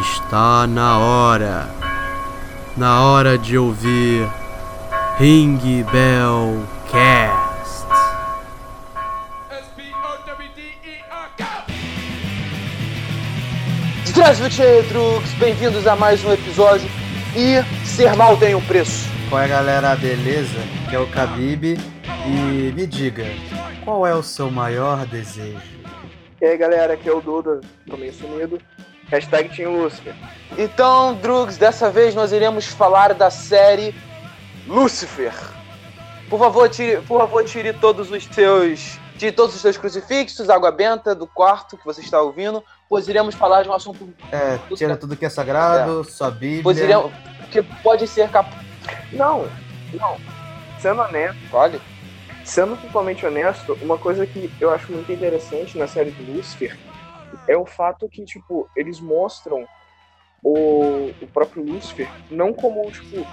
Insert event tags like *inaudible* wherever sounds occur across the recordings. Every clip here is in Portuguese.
Está na hora, na hora de ouvir Ring Bell Cast. Zdravstvujte, Drux, bem-vindos a mais um episódio e ser mal tem um preço. Qual é, galera, beleza? Que é o Khabib e me diga, qual é o seu maior desejo? E aí, galera, aqui é o Duda, também sumido. Hashtag Team Lucifer. Então, Drugs, dessa vez nós iremos falar da série Lucifer. Por favor, tire, por favor, tire todos os seus. Tire todos os seus crucifixos, água benta do quarto que você está ouvindo, pois iremos falar de um assunto É, tira tudo que é sagrado, sua pois Bíblia. iremos, que pode ser capaz. Não, não. Sendo honesto, Olha, sendo totalmente honesto, uma coisa que eu acho muito interessante na série do Lucifer é o fato que, tipo, eles mostram o, o próprio Lucifer não como, tipo,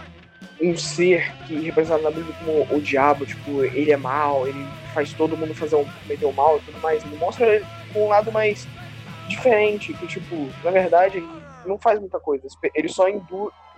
um ser que representado na Bíblia como o diabo, tipo, ele é mal, ele faz todo mundo fazer um, cometer o mal e tudo mais. Ele mostra ele com um lado mais diferente, que, tipo, na verdade, ele não faz muita coisa. Ele só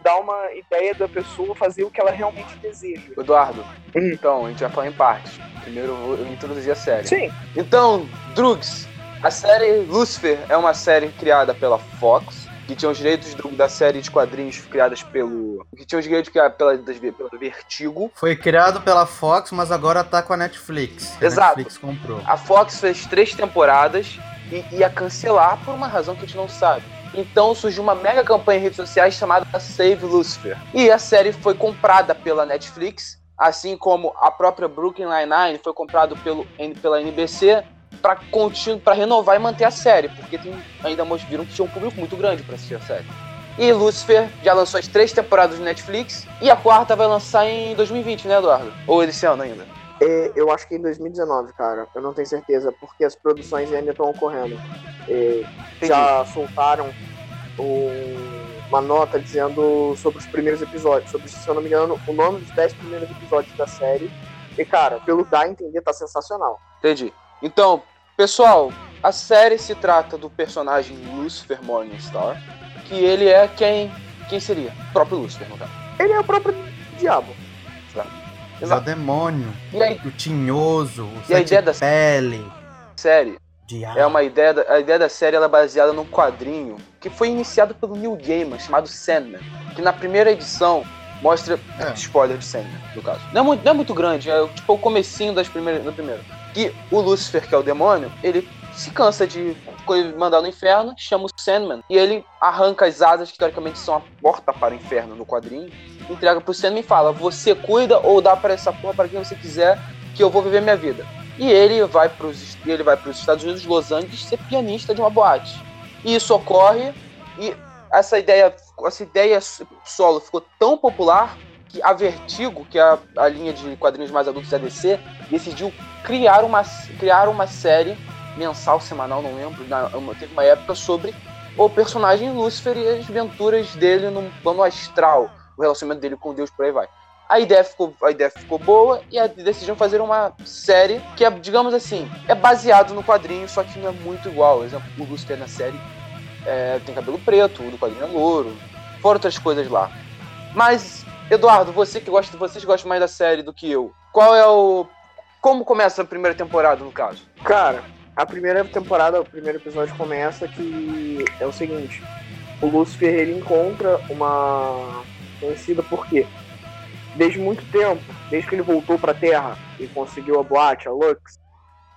dá uma ideia da pessoa fazer o que ela realmente deseja. Eduardo. Hum. Então, a gente vai falar em partes. Primeiro eu vou introduzir a série. Sim, Então, Drugs, a série Lucifer é uma série criada pela Fox, que tinha os direitos do- da série de quadrinhos criadas pelo. que tinha os direitos criados pela, das- pela Vertigo. Foi criado pela Fox, mas agora tá com a Netflix. Exato. A Netflix comprou. A Fox fez três temporadas e ia cancelar por uma razão que a gente não sabe. Então surgiu uma mega campanha em redes sociais chamada Save Lucifer. E a série foi comprada pela Netflix, assim como a própria Brooklyn Nine-Nine foi comprado pelo, pela NBC para para renovar e manter a série, porque tem, ainda viram que tinha um público muito grande para assistir a série. E Lucifer já lançou as três temporadas no Netflix e a quarta vai lançar em 2020, né, Eduardo? Ou esse ano ainda? É, eu acho que em 2019, cara. Eu não tenho certeza, porque as produções ainda estão ocorrendo. É, já soltaram um- uma nota dizendo sobre os primeiros episódios, sobre, se eu não me engano, o nome dos 10 primeiros episódios da série. E, cara, pelo dar a entender, tá sensacional. Entendi. Então, pessoal, a série se trata do personagem Lucifer Morningstar, que ele é quem. Quem seria? O próprio Lucifer, no caso. Ele é o próprio diabo. É o demônio, E o tinhoso, o E a ideia da- pele, série diabo. é uma ideia. Da, a ideia da série ela é baseada num quadrinho que foi iniciado pelo Neil Gaiman, chamado Sandman. Que na primeira edição mostra. É. Spoiler de Sandman, no caso. Não é muito, não é muito grande, é tipo o comecinho das primeiras, do primeiro. Que o Lucifer, que é o demônio, ele se cansa de mandar no inferno, chama o Sandman, e ele arranca as asas que teoricamente são a porta para o inferno no quadrinho, entrega pro Sandman e fala: Você cuida ou dá para essa porra para quem você quiser, que eu vou viver minha vida. E ele vai para os ele vai os Estados Unidos, Los Angeles, ser pianista de uma boate. E isso ocorre e essa ideia, essa ideia solo ficou tão popular que a Vertigo, que é a, linha de quadrinhos mais adultos da DC, decidiu criar uma, criar uma série mensal, semanal, não lembro, na, teve uma época sobre o personagem Lúcifer e as aventuras dele no plano astral, o relacionamento dele com Deus, por aí vai. A ideia ficou, a ideia ficou boa e a, decidiram fazer uma série que é, digamos assim, é baseado no quadrinho, só que não é muito igual. Por exemplo, o Lúcifer na série é, tem cabelo preto, o do quadrinho é louro, fora outras coisas lá. Mas, Eduardo, você que gosta, vocês gostam mais da série do que eu. Qual é o. Como começa a primeira temporada, no caso? Cara, a primeira temporada, o primeiro episódio começa que é o seguinte: o Lucifer ele encontra uma conhecida por quê? Desde muito tempo, desde que ele voltou pra Terra e conseguiu a boate, a Lux,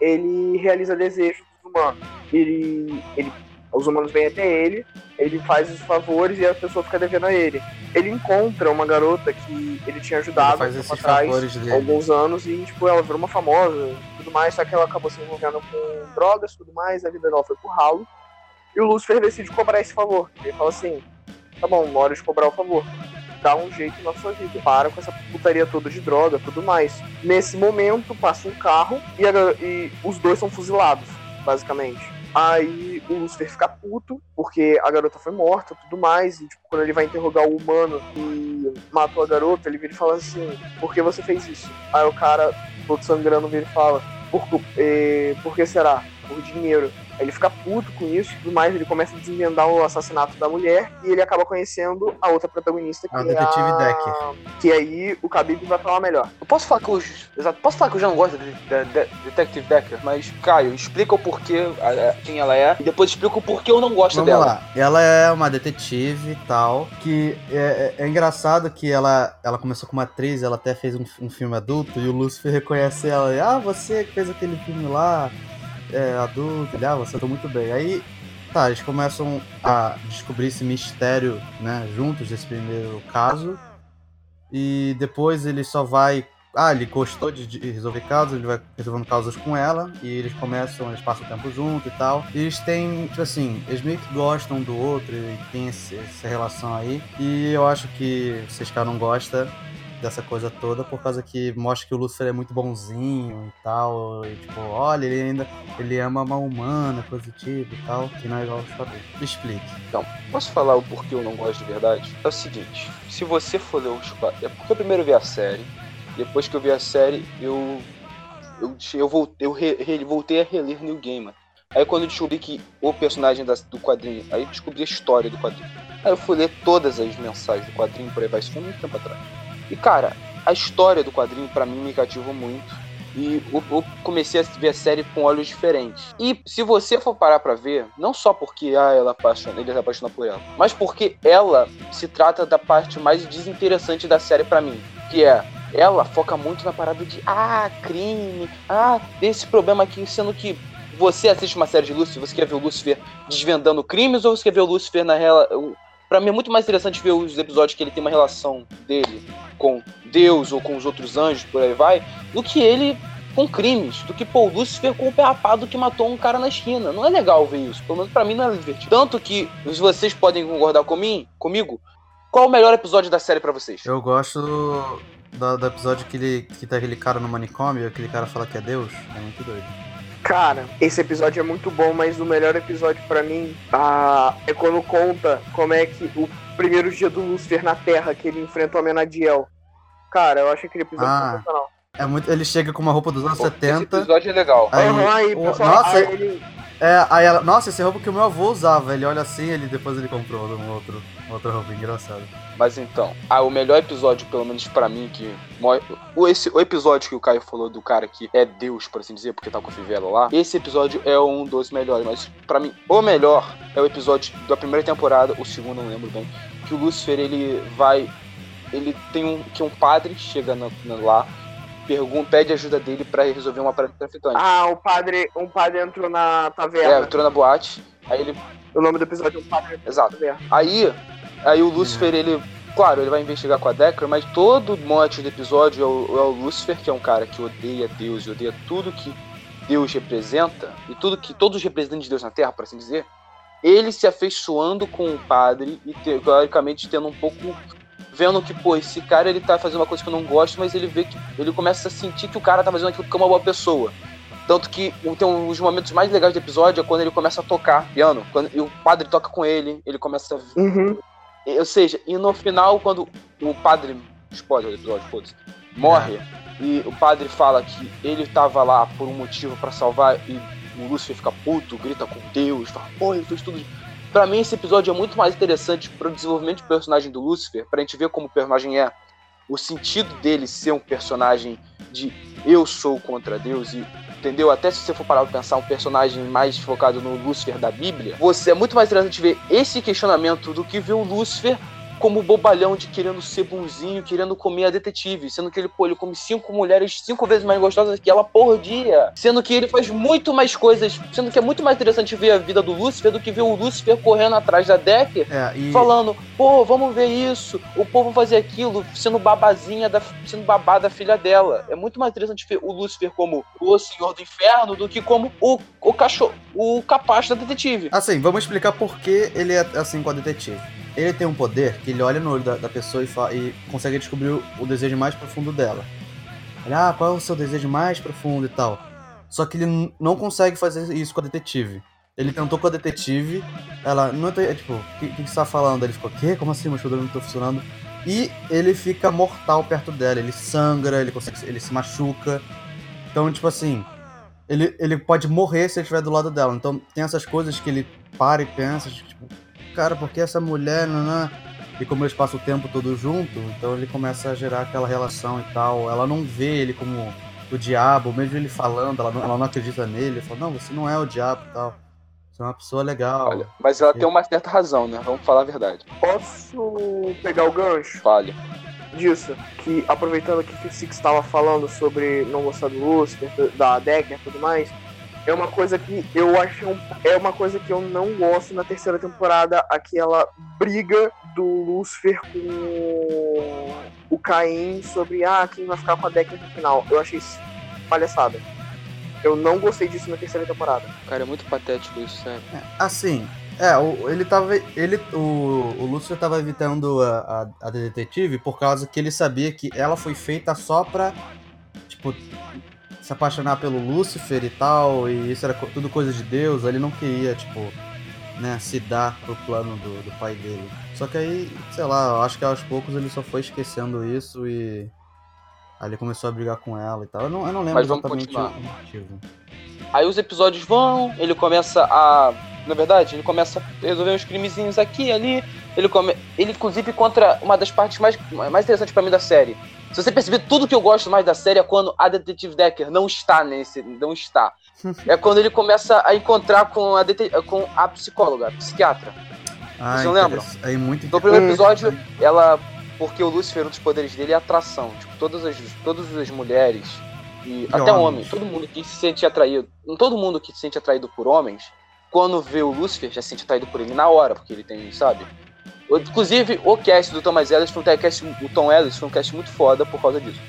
ele realiza desejos humanos. Ele, ele, os humanos vêm até ele, ele faz os favores e a pessoa fica devendo a ele. Ele encontra uma garota que ele tinha Ele ajudado faz esses tempo atrás alguns anos e, tipo, ela virou uma famosa e tudo mais, só que ela acabou se envolvendo com drogas e tudo mais, a vida dela foi pro ralo. E o Lucifer decide cobrar esse favor. Ele fala assim, tá bom, na hora de cobrar o favor, dá um jeito na sua vida. Para com essa putaria toda de droga tudo mais. Nesse momento, passa um carro e, a e os dois são fuzilados, basicamente. Aí o Lucifer fica puto, porque a garota foi morta tudo mais. E tipo, quando ele vai interrogar o humano que matou a garota, ele vira e fala assim, por que você fez isso? Aí o cara, todo sangrando, vira e fala, por, eh, por que será? por dinheiro. Ele fica puto com isso e tudo mais, ele começa a desvendar o assassinato da mulher e ele acaba conhecendo a outra protagonista, que A é detetive a... Decker. Que aí o Khabib vai falar melhor. Eu posso falar que eu. Exato, posso falar que eu já não gosto da, da- da Detective Decker, mas, Caio, explica o porquê, a- a- quem ela é, e depois explica o porquê eu não gosto Vamos dela. lá. Ela é uma detetive e tal, que é, é- é engraçado que ela, ela começou como atriz, ela até fez um, um filme adulto, e o Lucifer reconhece ela, e, ah, você que fez aquele filme lá, é, adulto, ele, ah, você tá muito bem. Aí, tá, eles começam a descobrir esse mistério, né, juntos, desse primeiro caso, e depois ele só vai ah, ele gostou de, resolver casos, ele vai resolvendo casos com ela, e eles começam, eles passam tempo junto e tal. E eles têm, tipo assim, eles meio que gostam do outro e tem esse- essa relação aí. E eu acho que vocês caras não gostam dessa coisa toda por causa que mostra que o Lucifer é muito bonzinho e tal. E tipo, olha, ele ainda ele ama uma humana, coisa tipo e tal, que não é igual aos quadrinhos. Explique. Posso falar o porquê eu não gosto de verdade? É o seguinte, se você for ler os quadrinhos. É porque eu primeiro vi a série, depois que eu vi a série, eu. Eu, eu, voltei, eu re- re- voltei a reler New Gaiman. Aí quando eu descobri que o personagem da- do quadrinho. Aí eu descobri a história do quadrinho. Aí eu fui ler todas as mensagens do quadrinho por aí vai, muito tempo atrás. E cara, a história do quadrinho pra mim me cativou muito. E eu, comecei a ver a série com olhos diferentes. E se você for parar pra ver, não só porque ah, ela apaixona, ele se apaixona por ela, mas porque ela se trata da parte mais desinteressante da série pra mim, que é ela foca muito na parada de ah, crime, ah, desse problema aqui, sendo que você assiste uma série de Lucifer, você quer ver o Lucifer desvendando crimes ou você quer ver o Lucifer na Pra mim é muito mais interessante ver os episódios que ele tem uma relação dele com Deus ou com os outros anjos, por aí vai, do que ele com crimes, do que pô, o Lúcifer com o pé rapado que matou um cara na esquina. Não é legal ver isso. Pelo menos pra mim não é divertido. Tanto que, se vocês podem concordar comigo, comigo qual o melhor episódio da série pra vocês? Eu gosto do, do, episódio que, ele, que tá aquele cara no manicômio aquele cara fala que é Deus. É muito doido. Cara, esse episódio é muito bom, mas o melhor episódio pra mim ah, é quando conta como é que o primeiro dia do Lucifer na Terra, que ele enfrenta o Amenadiel. Cara, eu acho aquele episódio Ah. sensacional. É muito, ele chega com uma roupa dos anos Pô, Esse 70. episódio é legal. Aí, Aham, aí, pessoal, nossa, aí ele, É, aí ela, nossa, esse roupa que o meu avô usava. Ele olha assim, ele depois ele comprou um outro, outra roupa engraçada. Mas então, ah, o melhor episódio, pelo menos pra mim, que. O, esse, o episódio que o Caio falou do cara que é Deus, por assim dizer, porque tá com a fivela lá. Esse episódio é um dos melhores, mas pra mim, o melhor é o episódio da primeira temporada, o segundo não lembro bem. Que o Lúcifer ele vai. Ele tem um. Que um padre chega na- na- lá, pergunta, pede ajuda dele pra resolver uma parada traficante. Ah, o padre, um padre entrou na é, taverna. entrou na boate, aí ele. O nome do episódio é o padre Exato. Aí, aí o Lucifer, ele. Claro, ele vai investigar com a Decker, mas todo mote do episódio é o, é o Lucifer, que é um cara que odeia Deus e odeia tudo que Deus representa, e tudo que todos os representantes de Deus na Terra, por assim dizer, ele se afeiçoando com o padre e te- teoricamente tendo um pouco. Vendo que, pô, esse cara ele tá fazendo uma coisa que eu não gosto, mas ele vê que. Ele começa a sentir que o cara tá fazendo aquilo que é uma boa pessoa. Tanto que tem um- os momentos mais legais do episódio é quando ele começa a tocar piano. Quando, e o padre toca com ele, ele começa a Uhum. ou seja, e no final, quando o padre. Spoiler do episódio, foda-se. Morre. E o padre fala que ele tava lá por um motivo pra salvar. E o Lúcifer fica puto, grita com Deus, fala, pô, ele fez tudo. Pra mim, esse episódio é muito mais interessante pro desenvolvimento do personagem do Lúcifer, pra gente ver como o personagem é. O sentido dele ser um personagem de eu sou contra Deus e entendeu? Até se você for parar pra pensar um personagem mais focado no Lúcifer da Bíblia, você é muito mais interessante ver esse questionamento do que ver o Lúcifer como bobalhão de querendo ser bonzinho, querendo comer a detetive, sendo que ele, pô, ele come cinco mulheres cinco vezes mais gostosas que ela por dia, sendo que ele faz muito mais coisas, sendo que é muito mais interessante ver a vida do Lúcifer do que ver o Lúcifer correndo atrás da Decker É, e. falando, pô, vamos ver isso, o povo fazer aquilo, sendo babazinha, da, sendo babá da filha dela. É muito mais interessante ver o Lúcifer como o senhor do inferno do que como o, o cachorro, o capaz da detetive. Assim, vamos explicar por que ele é assim com a detetive. Ele tem um poder que ele olha no olho da, da pessoa e, fa- e consegue descobrir o, o desejo mais profundo dela. Ele, ah, qual é o seu desejo mais profundo e tal. Só que ele não consegue fazer isso com a detetive. Ele tentou com a detetive, ela não é tipo, o que, que você tá falando? Ele ficou, quê? Como assim? Meu chudor não tá funcionando. E ele fica mortal perto dela, ele sangra, ele, consegue, ele se machuca. Então, tipo assim, ele, ele pode morrer se ele estiver do lado dela. Então tem essas coisas que ele para e pensa, tipo, cara, por que essa mulher, nanã? E como eles passam o tempo todo junto, então ele começa a gerar aquela relação e tal. Ela não vê ele como o diabo, mesmo ele falando, ela não, ela não acredita nele. Ela fala, não, você não é o diabo e tal. Você é uma pessoa legal. Olha, mas ela tem uma certa razão, né? Vamos falar a verdade. Posso pegar o gancho Fale. disso? Que aproveitando que o Six estava falando sobre não gostar do Lucifer, da Decker e tudo mais, é uma coisa que eu acho um, é uma coisa que eu não gosto na terceira temporada, aquela briga do Lucifer com o Caim sobre ah, quem vai ficar com a Decker no final. Eu achei isso palhaçada. Eu não gostei disso na terceira temporada. Cara, é muito patético isso, sério. Assim, é, o- ele tava. Ele, o, o Lúcifer tava evitando a, a, a detetive por causa que ele sabia que ela foi feita só pra, tipo, se apaixonar pelo Lúcifer e tal, e isso era tudo coisa de Deus, ele não queria, tipo, né, se dar pro plano do, do pai dele. Só que aí, sei lá, eu acho que aos poucos ele só foi esquecendo isso e. Aí ele começou a brigar com ela e tal. Eu não, eu não lembro Mas vamos exatamente continuar. o motivo. Aí os episódios vão, ele começa a. Na verdade, ele começa a resolver uns crimezinhos aqui e ali. Ele, come... ele inclusive, contra uma das partes mais, mais interessantes pra mim da série. Se você perceber, tudo que eu gosto mais da série é quando a Detetive Decker não está nesse. Não está. *laughs* É quando ele começa a encontrar com a, dete... com a psicóloga, a psiquiatra. Ah, não lembram? interessa- Aí muito No primeiro episódio, ela. Porque o Lúcifer, um dos poderes dele é atração. Tipo, todas as, todas as mulheres e, até homens. homens, todo mundo que se sente atraído. Todo mundo que se sente atraído por homens, quando vê o Lúcifer, já se sente atraído por ele na hora, porque ele tem, sabe? Inclusive, o cast do Thomas Ellis foi um cast, o Tom Ellis foi um cast muito foda por causa disso.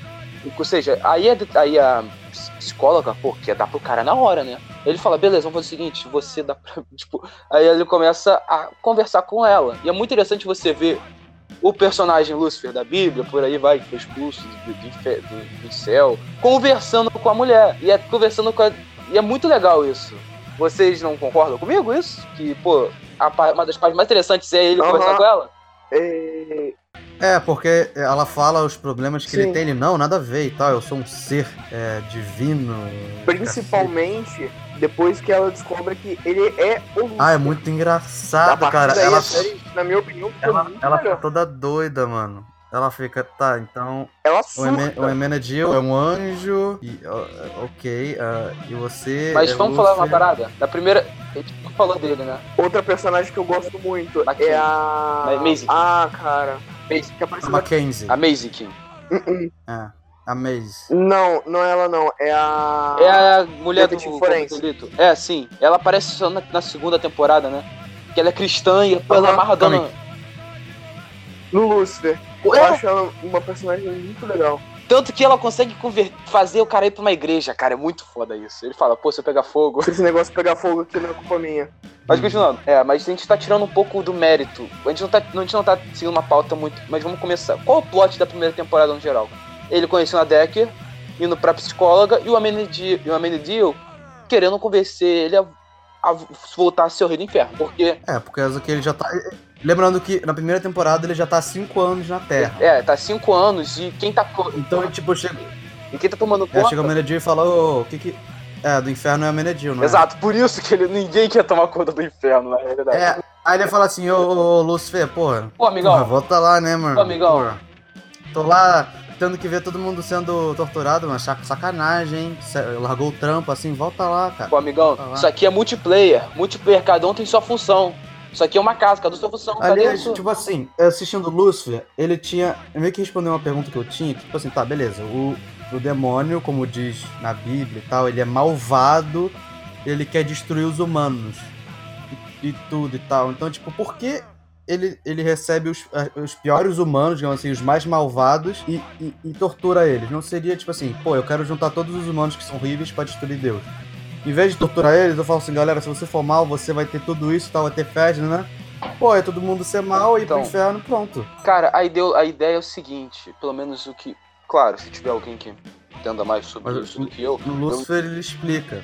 Ou seja, aí a, aí a ps- psicóloga, pô, quer dar pro cara na hora, né? Ele fala, beleza, vamos fazer o seguinte, você dá pra. *laughs* Tipo, aí ele começa a conversar com ela. E é muito interessante você ver o personagem Lúcifer da Bíblia, por aí vai, que foi expulso do, do, do- do céu, conversando com a mulher. E é conversando com a. E é muito legal isso. Vocês não concordam comigo isso? Que, pô, a uma das partes mais interessantes é ele Aham. conversar com ela? É, É, porque ela fala os problemas que ele Sim. tem, ele não, nada a ver e tal, eu sou um ser é, divino. Principalmente depois que ela descobre que ele é o. Ah, é muito engraçado, cara. daí, Ela, série, na minha opinião, ela, ela melhor. toda doida, mano. Ela fica, tá, então. Ela surta. o Emenadiel é um anjo. E, ó, ok, ah, e você. Mas é vamos falar uma parada. Na primeira. A gente não falou dele, né? Outra personagem que eu gosto muito Mackenzie. é a. Ma- Maisie. Ah, cara. Maisie. Que aparece A. Mackenzie. A Maisie King. Uh-uh. É, a Maze. Não, não é ela não. É a. É a mulher do Detetive Forense. É, sim. Ela aparece só na, na segunda temporada, né? Que ela é cristã e ela Aham, amarra a dona. No Lucifer. Eu É, acho ela uma personagem muito legal. tanto que ela consegue conver- fazer o cara ir pra uma igreja, cara. É muito foda isso. Ele fala, pô, se eu pegar fogo. Se esse negócio pegar fogo aqui não é culpa minha. Mas continuando. É, mas a gente tá tirando um pouco do mérito. A gente não tá, a gente não tá seguindo uma pauta muito. Mas vamos começar. Qual o plot da primeira temporada no geral? Ele conhecendo a Decker, indo pra psicóloga, e o Amenadiel, e o querendo convencer ele a, a voltar a ser o rei do inferno. Porque, É, por causa que ele já tá. Lembrando que na primeira temporada ele já tá há 5 anos na Terra. é, tá cinco anos e quem tá, Então, ele, tipo, chega, e quem tá tomando é, conta. chega o Menedil e fala, ô, o que que. É, do inferno é o Menedil, não é? Exato, por isso que ele, ninguém quer tomar conta do inferno, na realidade. É, aí ele fala assim, ô, ô, Lúcifer, porra, Pô, porra, amigão, volta lá, né, mano? Ô, amigão. Porra. Tô lá tendo que ver todo mundo sendo torturado, mano, sac- sacanagem, hein? Largou o trampo assim, volta lá, cara. pô, amigão, isso aqui é multiplayer. Multiplayer, cada um tem sua função. Isso aqui é uma um tem sua função. Aliás, isso? tipo assim, assistindo Lúcifer, ele tinha. Eu meio que respondeu uma pergunta que eu tinha, que, tipo assim, tá, beleza. O, o demônio, como diz na Bíblia e tal, ele é malvado, ele quer destruir os humanos. E, e tudo e tal. Então, tipo, por que ele, ele recebe os, os piores humanos, digamos assim, os mais malvados, e, e- e tortura eles? Não seria tipo assim, pô, eu quero juntar todos os humanos que são horríveis pra destruir Deus. Em vez de torturar eles, eu falo assim, galera, se você for mal, você vai ter tudo isso tal, vai ter festa, né? Pô, é todo mundo ser mal e ir pro Então. inferno, pronto. Cara, a ideia, a ideia é o seguinte, pelo menos o que. Claro, se tiver alguém que entenda mais sobre Mas isso do que eu, No Lúcifer ele explica.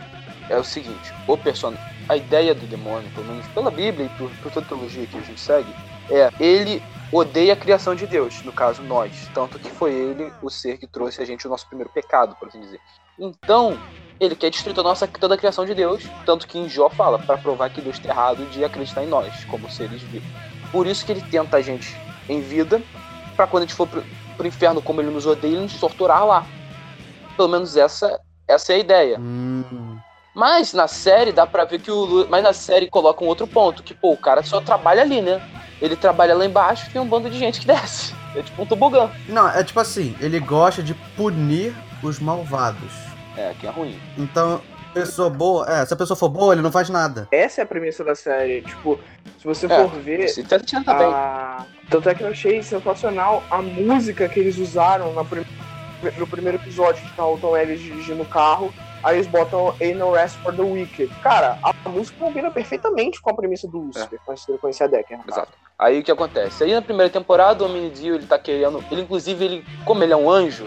é o seguinte, o person... a ideia do demônio, pelo menos pela Bíblia e por, por toda a teologia que a gente segue, é ele odeia a criação de Deus, no caso nós, tanto que foi ele o ser que trouxe a gente o nosso primeiro pecado, por assim dizer. Então, ele quer destruir toda a, nossa, toda a criação de Deus. Tanto que em Jó fala, para provar que Deus está errado de acreditar em nós, como seres vivos. Por isso que ele tenta a gente em vida, para quando a gente for pro, pro inferno, como ele nos odeia, ele nos torturar lá. Pelo menos essa, essa é a ideia. Hum. Mas na série dá pra ver que o. Mas na série coloca um outro ponto, que pô, o cara só trabalha ali, né? Ele trabalha lá embaixo e tem um bando de gente que *laughs* desce. É tipo um tobogã. Não, é tipo assim, ele gosta de punir os malvados. É, que é ruim. Então, pessoa boa, é, se a pessoa for boa, ele não faz nada. Essa é a premissa da série. Tipo, se você É, for ver. Esse tá tinha também. A... Tanto é que eu achei sensacional a música que eles usaram na prim- no primeiro episódio, que tá o Tom Ellis dirigindo o carro. Aí eles botam Ain't No Rest for the Wicked. Cara, a música combina perfeitamente com a premissa do Lucifer, quando você conhecer a Decker. Exato. Aí o que acontece? Aí na primeira temporada o Homem-Dio, ele tá querendo. Ele, inclusive, ele, como ele é um anjo,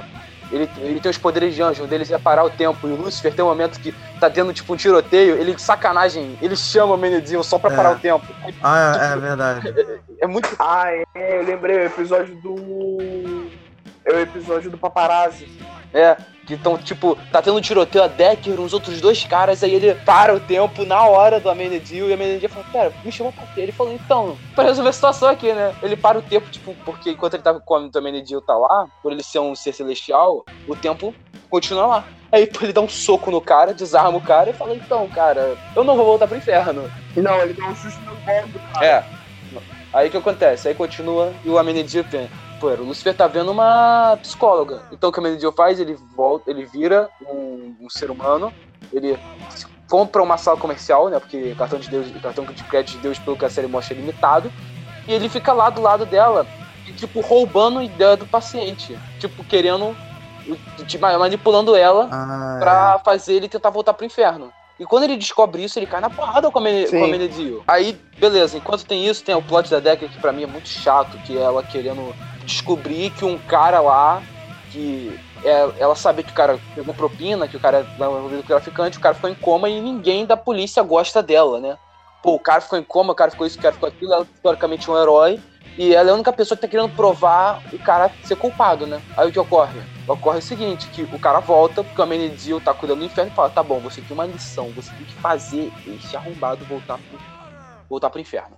ele, ele tem os poderes de anjo, um deles é parar o tempo. E o Lucifer tem um momento que tá tendo tipo um tiroteio, ele, sacanagem, ele chama o Homem-Dio só pra É. parar o tempo. Ah, é, é verdade. *laughs* É muito. Ah, é, eu lembrei, o episódio do. É o episódio do paparazzi. É, que estão, tipo, tá tendo um tiroteio a Decker, uns outros dois caras, aí ele para o tempo na hora do Amenedio, e o Amenedio fala, pera, me chamou pra quê? Ele falou, então, pra resolver a situação aqui, né? Ele para o tempo, tipo, porque enquanto ele tá com o Amenedio tá lá, por ele ser um ser celestial, o tempo continua lá. Aí ele dá um soco no cara, desarma o cara e fala, então, cara, eu não vou voltar pro inferno. Não, ele dá um chute no bolo do cara. É. Aí o que acontece? Aí continua e o Amenedio vem. Pô, o Lucifer tá vendo uma psicóloga. Então o que o Amenedio faz? Ele volta, ele vira um, um ser humano, ele compra uma sala comercial, né? Porque cartão de Deus, cartão de crédito de Deus, pelo que a série mostra, é limitado. E ele fica lá do lado dela, e, tipo, roubando a ideia do paciente. Tipo, querendo. tipo, manipulando ela Ah, pra fazer ele tentar voltar pro inferno. E quando ele descobre isso, ele cai na porrada com a, Sim. com a Menediel. Aí, beleza, enquanto tem isso, tem o plot da Decker, que pra mim é muito chato, que é ela querendo descobrir que um cara lá, que é, ela sabe que o cara pegou propina, que o cara é envolvido com traficante, o cara ficou em coma e ninguém da polícia gosta dela, né? Pô, o cara ficou em coma, o cara ficou isso, o cara ficou aquilo, ela historicamente é um herói, e ela é a única pessoa que tá querendo provar o cara ser culpado, né? Aí o que ocorre? Ocorre o seguinte, que o cara volta, porque o Amenedio tá cuidando do inferno e fala, tá bom, você tem uma lição, você tem que fazer esse arrombado voltar pro, voltar pro inferno.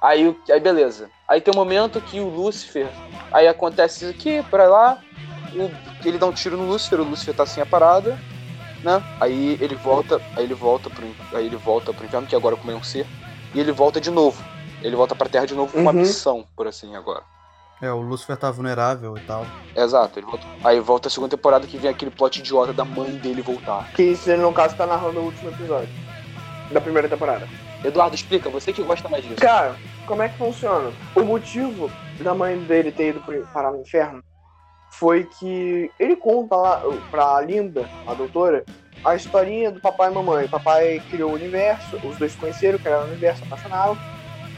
Aí, aí beleza. Aí tem um momento que o Lúcifer, aí acontece isso aqui, pra lá, o- ele dá um tiro no Lúcifer, o Lúcifer tá sem a parada, né? Aí ele volta, aí ele volta pro, aí ele volta pro inferno, que agora como é um ser, e ele volta de novo. Ele volta pra Terra de novo com uma Uhum. missão, por assim, agora. É, o Lucifer tá vulnerável e tal. Exato, ele volta. Aí volta a segunda temporada que vem aquele plot idiota da mãe dele voltar. Que isso, ele, no caso, tá narrando o último episódio. Da primeira temporada. Eduardo, explica, você que gosta mais disso. Cara, como é que funciona? O motivo da mãe dele ter ido parar no inferno foi que ele conta lá pra Linda, a doutora, a historinha do papai e mamãe. Papai criou o universo, os dois se conheceram, criaram o universo, apaixonaram.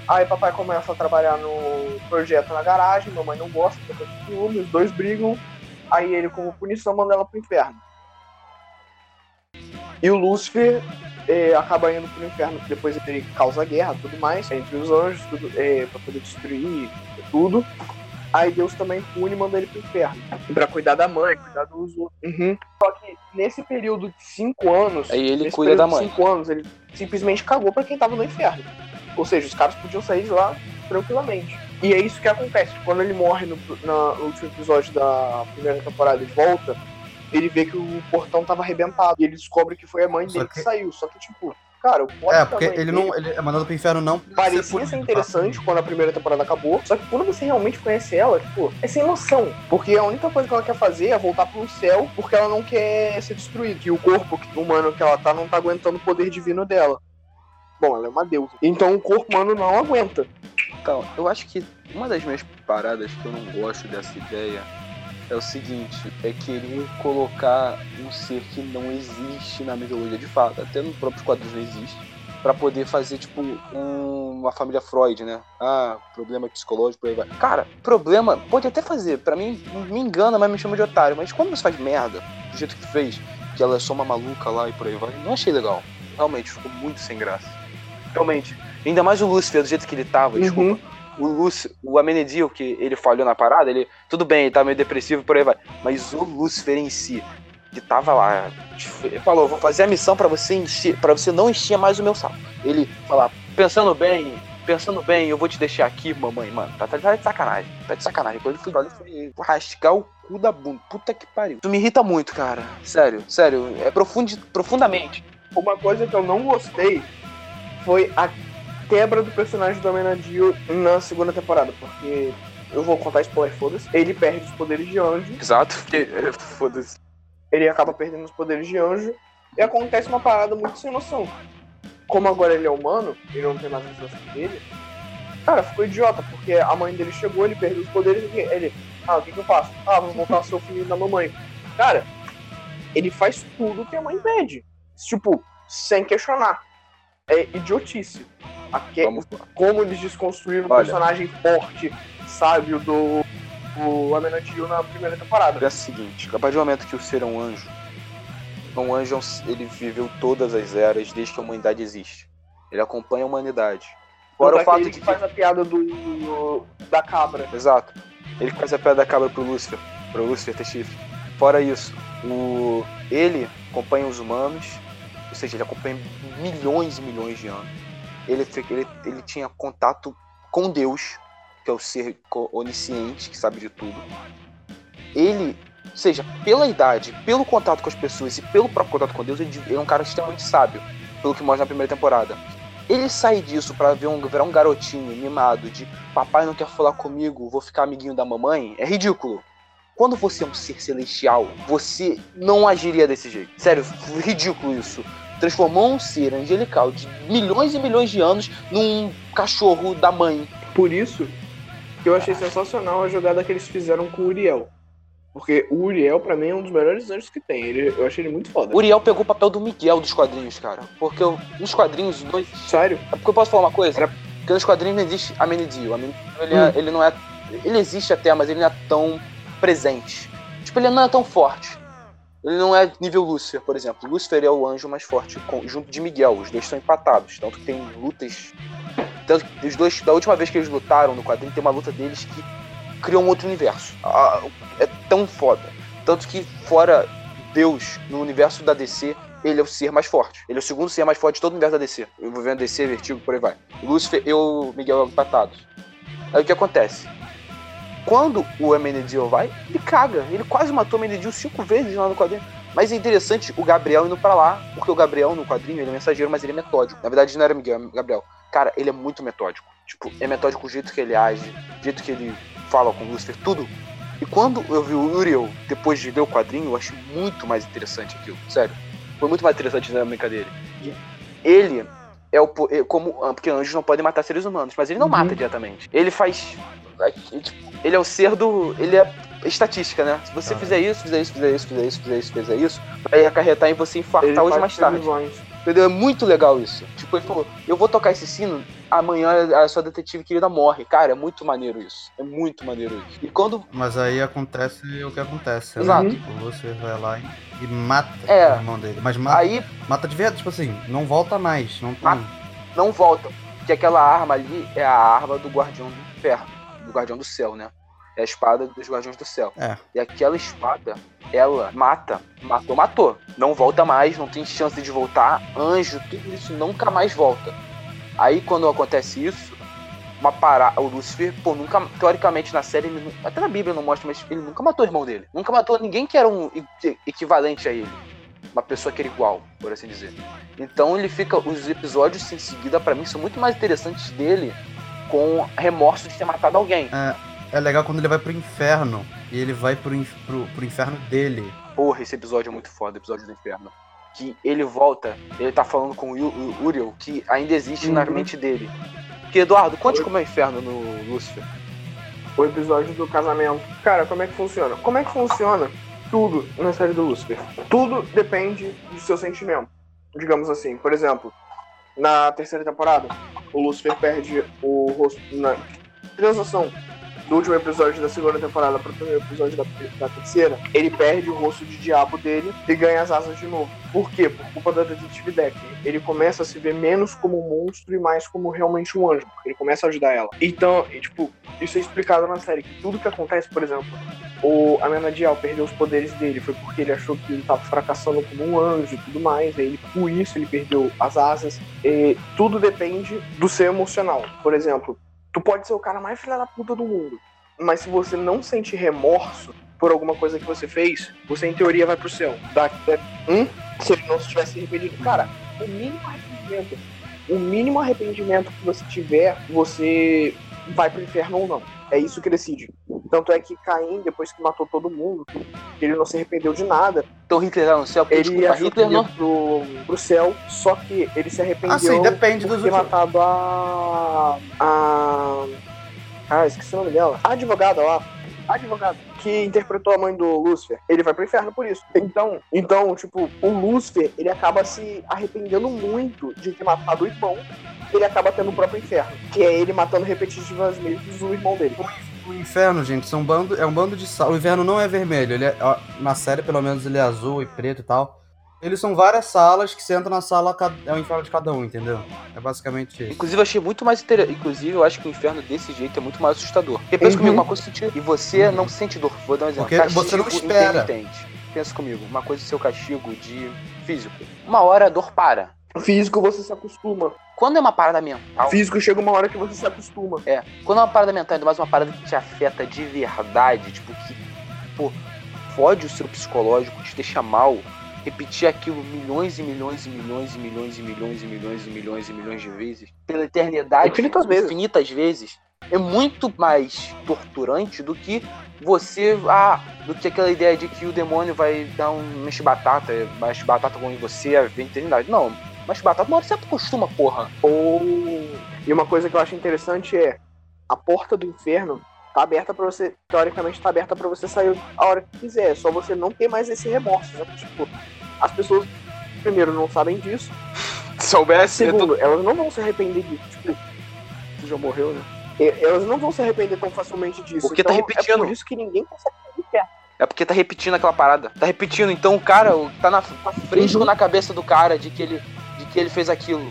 Aí papai começa a trabalhar no projeto na garagem, mamãe não gosta, fica com ciúme, os dois brigam. Aí ele, como punição, manda ela pro inferno. E o Lúcifer eh, acaba indo pro inferno, porque depois ele causa guerra e tudo mais, entre os anjos, tudo, eh, pra poder destruir tudo. Aí Deus também pune e manda ele pro inferno. Pra cuidar da mãe, cuidar dos outros. Uhum. Só que nesse período de cinco anos. Aí ele cuida da mãe. cinco anos, ele simplesmente cagou pra quem tava no inferno. Ou seja, os caras podiam sair de lá tranquilamente. E é isso que acontece. Quando ele morre no, na- no último episódio da primeira temporada e volta, ele vê que o portão tava arrebentado. E ele descobre que foi a mãe Só dele que... que- saiu. Só que, tipo, cara, o plot É, porque ele não. Ele é mandado pro inferno não. ser parecia punido, ser tá? interessante quando a primeira temporada acabou. Só que quando você realmente conhece ela, tipo, é sem noção. Porque a única coisa que ela quer fazer é voltar pro céu porque ela não quer ser destruída. Que o corpo humano que ela tá não tá aguentando o poder divino dela. Bom, ela é uma deusa. Então o corpo humano não aguenta. Então, eu acho que uma das minhas paradas que eu não gosto dessa ideia é o seguinte, é querer colocar um ser que não existe na mitologia de fato, até nos próprios quadrinhos não existe, pra poder fazer, tipo, um- uma família Freud, né? Ah, problema psicológico, por aí vai. Cara, problema, pode até fazer, pra mim, me engana, mas me chama de otário, mas quando você faz merda, do jeito que fez, que ela é só uma maluca lá e por aí vai, não achei legal. Realmente, ficou muito sem graça. Realmente. Ainda mais o Lúcifer, do jeito que ele tava, desculpa Uhum. o Lúcio, o Amenedil, que ele falhou na parada, ele. Tudo bem, ele tá meio depressivo por aí vai. Mas o Lúcifer em si, que tava lá, ele falou, vou fazer a missão pra você encher, para você não encher mais o meu saco. Ele fala, pensando bem, pensando bem, eu vou te deixar aqui, mamãe, mano. Tá, tá, tá de sacanagem. Tá de sacanagem. Quando fui ali, foi rasgar o cu da bunda. Puta que pariu. Tu me irrita muito, cara. Sério, sério. É profundi, profundamente. Uma coisa que eu não gostei foi a quebra do personagem do Amenadio na segunda temporada, porque eu vou contar spoiler, foda-se. Ele perde os poderes de anjo. Exato, é, foda-se. Ele acaba perdendo os poderes de anjo. E acontece uma parada muito sem noção. Como agora ele é humano, ele não tem mais as sensações dele. Cara, ficou idiota, porque a mãe dele chegou, ele perdeu os poderes e ele. Ah, o que, que eu faço? Ah, vou voltar a ser o filho da mamãe. Cara, ele faz tudo que a mãe pede. Tipo, sem questionar. É idiotice. Aque... Como eles desconstruíram o personagem forte, sábio do, do Amenantil na primeira temporada. É o seguinte, a partir do momento que o ser é um anjo, um anjo ele viveu todas as eras desde que a humanidade existe. Ele acompanha a humanidade. Fora o fato de que faz a piada do da cabra. Exato. Ele faz a piada da cabra pro Lúcifer, pro Lúcifer ter chifre. Fora isso, o ele acompanha os humanos, ou seja, ele acompanha milhões e milhões de anos. Ele, ele, ele tinha contato com Deus, que é o ser onisciente, que sabe de tudo. Ele, seja pela idade, pelo contato com as pessoas e pelo próprio contato com Deus, ele é um cara extremamente sábio, pelo que mostra na primeira temporada. Ele sair disso para ver um, virar um garotinho mimado de papai não quer falar comigo, vou ficar amiguinho da mamãe, é ridículo. Quando você é um ser celestial, você não agiria desse jeito. Sério, ridículo isso. Transformou um ser angelical de milhões e milhões de anos num cachorro da mãe. Por isso que eu achei sensacional a jogada que eles fizeram com o Uriel. Porque o Uriel, pra mim, é um dos melhores anjos que tem. Ele, eu achei ele muito foda. O Uriel pegou o papel do Miguel dos quadrinhos, cara. Porque eu, nos quadrinhos, os dois. Sério? É porque eu posso falar uma coisa? Era... Porque nos quadrinhos não existe Amenedio. Amenedio ele, é, hum. é, ele não é. Ele existe até, mas ele não é tão presente. Tipo, ele não é tão forte. Ele não é nível Lúcifer, por exemplo. Lúcifer é o anjo mais forte com, junto de Miguel. Os dois são empatados. Tanto que tem lutas. Tanto que os dois, da última vez que eles lutaram no quadrinho, tem uma luta deles que criou um outro universo. Ah, é tão foda. Tanto que, fora Deus, no universo da DC, ele é o ser mais forte. Ele é o segundo ser mais forte de todo o universo da DC. Envolvendo DC, Vertigo, por aí vai. Lúcifer e o Miguel empatados. Aí o que acontece? Quando o Amenedio vai, ele caga. Ele quase matou o Amenedio cinco vezes lá no quadrinho. Mas é interessante o Gabriel indo para lá, porque o Gabriel no quadrinho ele é mensageiro, mas ele é metódico. Na verdade, não era Miguel, é Gabriel. Cara, ele é muito metódico. Tipo, é metódico o jeito que ele age, o jeito que ele fala com o Lucifer, tudo. E quando eu vi o Uriel, depois de ler o quadrinho, eu achei muito mais interessante aquilo. Sério. Foi muito mais interessante na brincadeira. Ele é o. É como, ah, porque anjos não podem matar seres humanos, mas ele não uhum. mata diretamente. Ele faz. Tipo, ele é o ser do. Ele é estatística, né? Se você ah. fizer isso, fizer isso, fizer isso, fizer isso, fizer isso, fizer isso, vai acarretar em você infartar hoje mais tarde. Entendeu? É muito legal isso. Tipo, ele falou, eu vou tocar esse sino, amanhã a sua detetive querida morre. Cara, é muito maneiro isso. É muito maneiro isso. E quando. Mas aí acontece o que acontece. Né? Exato. Né? Tipo, você vai lá e mata é. o irmão dele. Mas mata, aí... mata de verdade, tipo assim, não volta mais. Não, tem... não volta. Porque aquela arma ali é a arma do Guardião do Ferro. Do Guardião do Céu, né? É a espada dos Guardiões do Céu. É. E aquela espada, ela mata. Matou, matou. Não volta mais, não tem chance de voltar. Anjo, tudo isso nunca mais volta. Aí quando acontece isso, uma parada. O Lúcifer, pô, nunca. Teoricamente na série, ele, até na Bíblia não mostra, mas ele nunca matou o irmão dele. Nunca matou ninguém que era um equivalente a ele. Uma pessoa que era igual, por assim dizer. Então ele fica. Os episódios em seguida, para mim, são muito mais interessantes dele com remorso de ter matado alguém. É é legal quando ele vai pro inferno. E ele vai pro, pro, pro inferno dele. Porra, esse episódio é muito foda, episódio do inferno. Que ele volta, ele tá falando com o Uriel, que ainda existe uhum. na mente dele. Que, Eduardo, conte como é o inferno no Lúcifer. O episódio do casamento. Cara, como é que funciona? Como é que funciona tudo na série do Lúcifer? Tudo depende do seu sentimento. Digamos assim, por exemplo, na terceira temporada, o Lúcifer perde o rosto na transação do último episódio da segunda temporada pro primeiro episódio da, da terceira, ele perde o rosto de diabo dele e ganha as asas de novo. Por quê? Por culpa da detetive Deck. Ele começa a se ver menos como um monstro e mais como realmente um anjo, ele começa a ajudar ela. Então, e, tipo, isso é explicado na série, que tudo que acontece, por exemplo, o Amenadiel perdeu os poderes dele, foi porque ele achou que ele estava fracassando como um anjo e tudo mais, aí ele, com isso ele perdeu as asas. E tudo depende do seu emocional. Por exemplo, tu pode ser o cara mais filha da puta do mundo, mas se você não sente remorso por alguma coisa que você fez, você em teoria vai pro céu. Da, um, se ele não se tivesse arrependido. Cara, o mínimo arrependimento, o mínimo arrependimento que você tiver, você vai pro inferno ou não. É isso que decide. Tanto é que Caim, depois que matou todo mundo, ele não se arrependeu de nada. Então Hitler lá no céu, Ele desculpa, achou Hitler não. pro, pro céu, só que ele se arrependeu Assim, depende por ter matado a. a. Ah, esqueci o nome dela. A advogada lá. A advogada que interpretou a mãe do Lúcifer. Ele vai pro inferno por isso. Então, então, tipo, o Lúcifer, ele acaba se arrependendo muito de ter matado o irmão. Ele acaba tendo o próprio inferno. Que é ele matando repetitivas vezes o irmão dele. O inferno, gente, são bando, é um bando de salas. O inferno não é vermelho, ele é, na série pelo menos ele é azul e preto e tal. Eles são várias salas que você entra na sala, cada- é o inferno de cada um, entendeu? É basicamente isso. Inclusive, eu achei muito mais interessante. Inclusive, eu acho que o inferno desse jeito é muito mais assustador. Porque pensa Uhum. comigo, uma coisa sentir. E você não sente dor. Vou dar um exemplo. Porque você não espera. intermitente. Pensa comigo, uma coisa é seu castigo de físico. Uma hora a dor para. Físico você se acostuma. Quando é uma parada mental. Físico chega uma hora que você se acostuma. É. Quando é uma parada mental, ainda mais uma parada que te afeta de verdade, tipo, que, pô, fode o seu psicológico, te deixa mal. Repetir aquilo milhões e milhões e milhões e milhões e milhões e milhões e milhões e milhões de vezes, pela eternidade, Infinitas vezes. infinitas vezes, é muito mais torturante do que você, ah, do que aquela ideia de que o demônio vai dar um mexe batata, mexe batata com você a eternidade. Não, mexe batata, uma hora você acostuma, porra. Ou. E uma coisa que eu acho interessante é a porta do inferno tá aberta pra você. Teoricamente tá aberta pra você sair a hora que quiser. É só você não ter mais esse remorso. Né? Tipo, as pessoas, primeiro, não sabem disso. Se soubesse, Segundo, elas não vão se arrepender disso. Tipo, já morreu, né? e- elas não vão se arrepender tão facilmente disso. Porque tá Então, repetindo. É por isso que ninguém consegue sair do inferno. É porque tá repetindo aquela parada. Tá repetindo, então o cara o- tá, na, tá fresco Uhum. na cabeça do cara de que, ele, de que ele fez aquilo.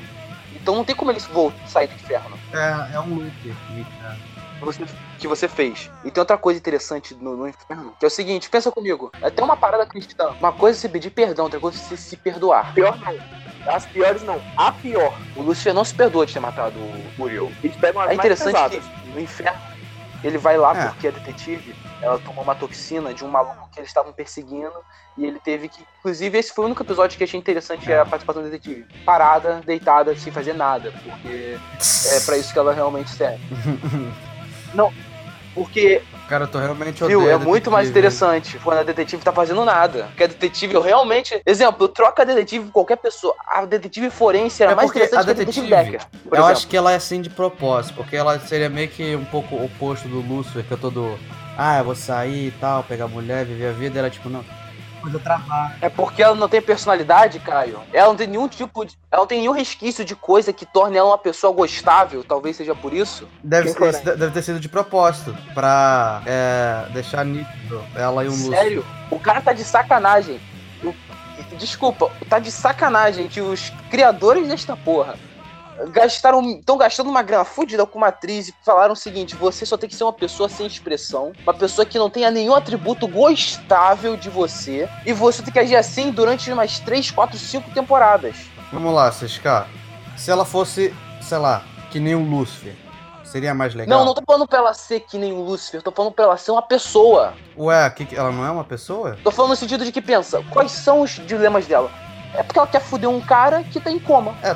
Então não tem como ele voltar, sair do inferno. É, é um loop. que você- que você fez. E tem outra coisa interessante no, no inferno, que é o seguinte, pensa comigo, é até uma parada cristã. Uma coisa é você pedir perdão, outra coisa é você se perdoar. Pior não. As piores não. A pior. O Lúcifer não se perdoa de ter matado o Uriel. Eles pegam as É interessante mais que no inferno ele vai lá É. porque a detetive ela tomou uma toxina de um maluco que eles estavam perseguindo e ele teve que. Inclusive, esse foi o único episódio que achei interessante é a participação da detetive. Parada, deitada, sem fazer nada. Porque é pra isso que ela realmente serve. *laughs* Não. Porque, Cara, eu tô realmente viu, é muito mais interessante quando a detetive tá fazendo nada. Porque a detetive, eu realmente. Exemplo, eu troco a detetive com qualquer pessoa. A detetive forense era É mais interessante a que a detetive. Por Eu exemplo. acho que ela é assim de propósito, porque ela seria meio que um pouco oposto do Lúcifer, que é todo. Ah, eu vou sair e tal, pegar mulher, viver a vida. Ela, tipo, não. Coisa trabalho. É porque ela não tem personalidade, Caio. Ela não tem nenhum tipo de. Ela não tem nenhum resquício de coisa que torne ela uma pessoa gostável. Talvez seja por isso. Deve, isso deve ter sido de propósito, pra é, deixar nítido ela e o Lúcifer. Sério? O cara tá de sacanagem. Desculpa, tá de sacanagem que os criadores desta porra gastaram. estão gastando uma grana fodida com uma atriz e falaram o seguinte: você só tem que ser uma pessoa sem expressão, uma pessoa que não tenha nenhum atributo gostável de você, e você tem que agir assim durante umas 3, 4, 5 temporadas. Vamos lá, CSK. Se ela fosse, sei lá, que nem o Lúcifer, seria mais legal? Não, não tô falando pra ela ser que nem o Lúcifer, tô falando pra ela ser uma pessoa. Ué, que- ela não é uma pessoa? Tô falando no sentido de que pensa, quais são os dilemas dela? É porque ela quer foder um cara que tá em coma. É.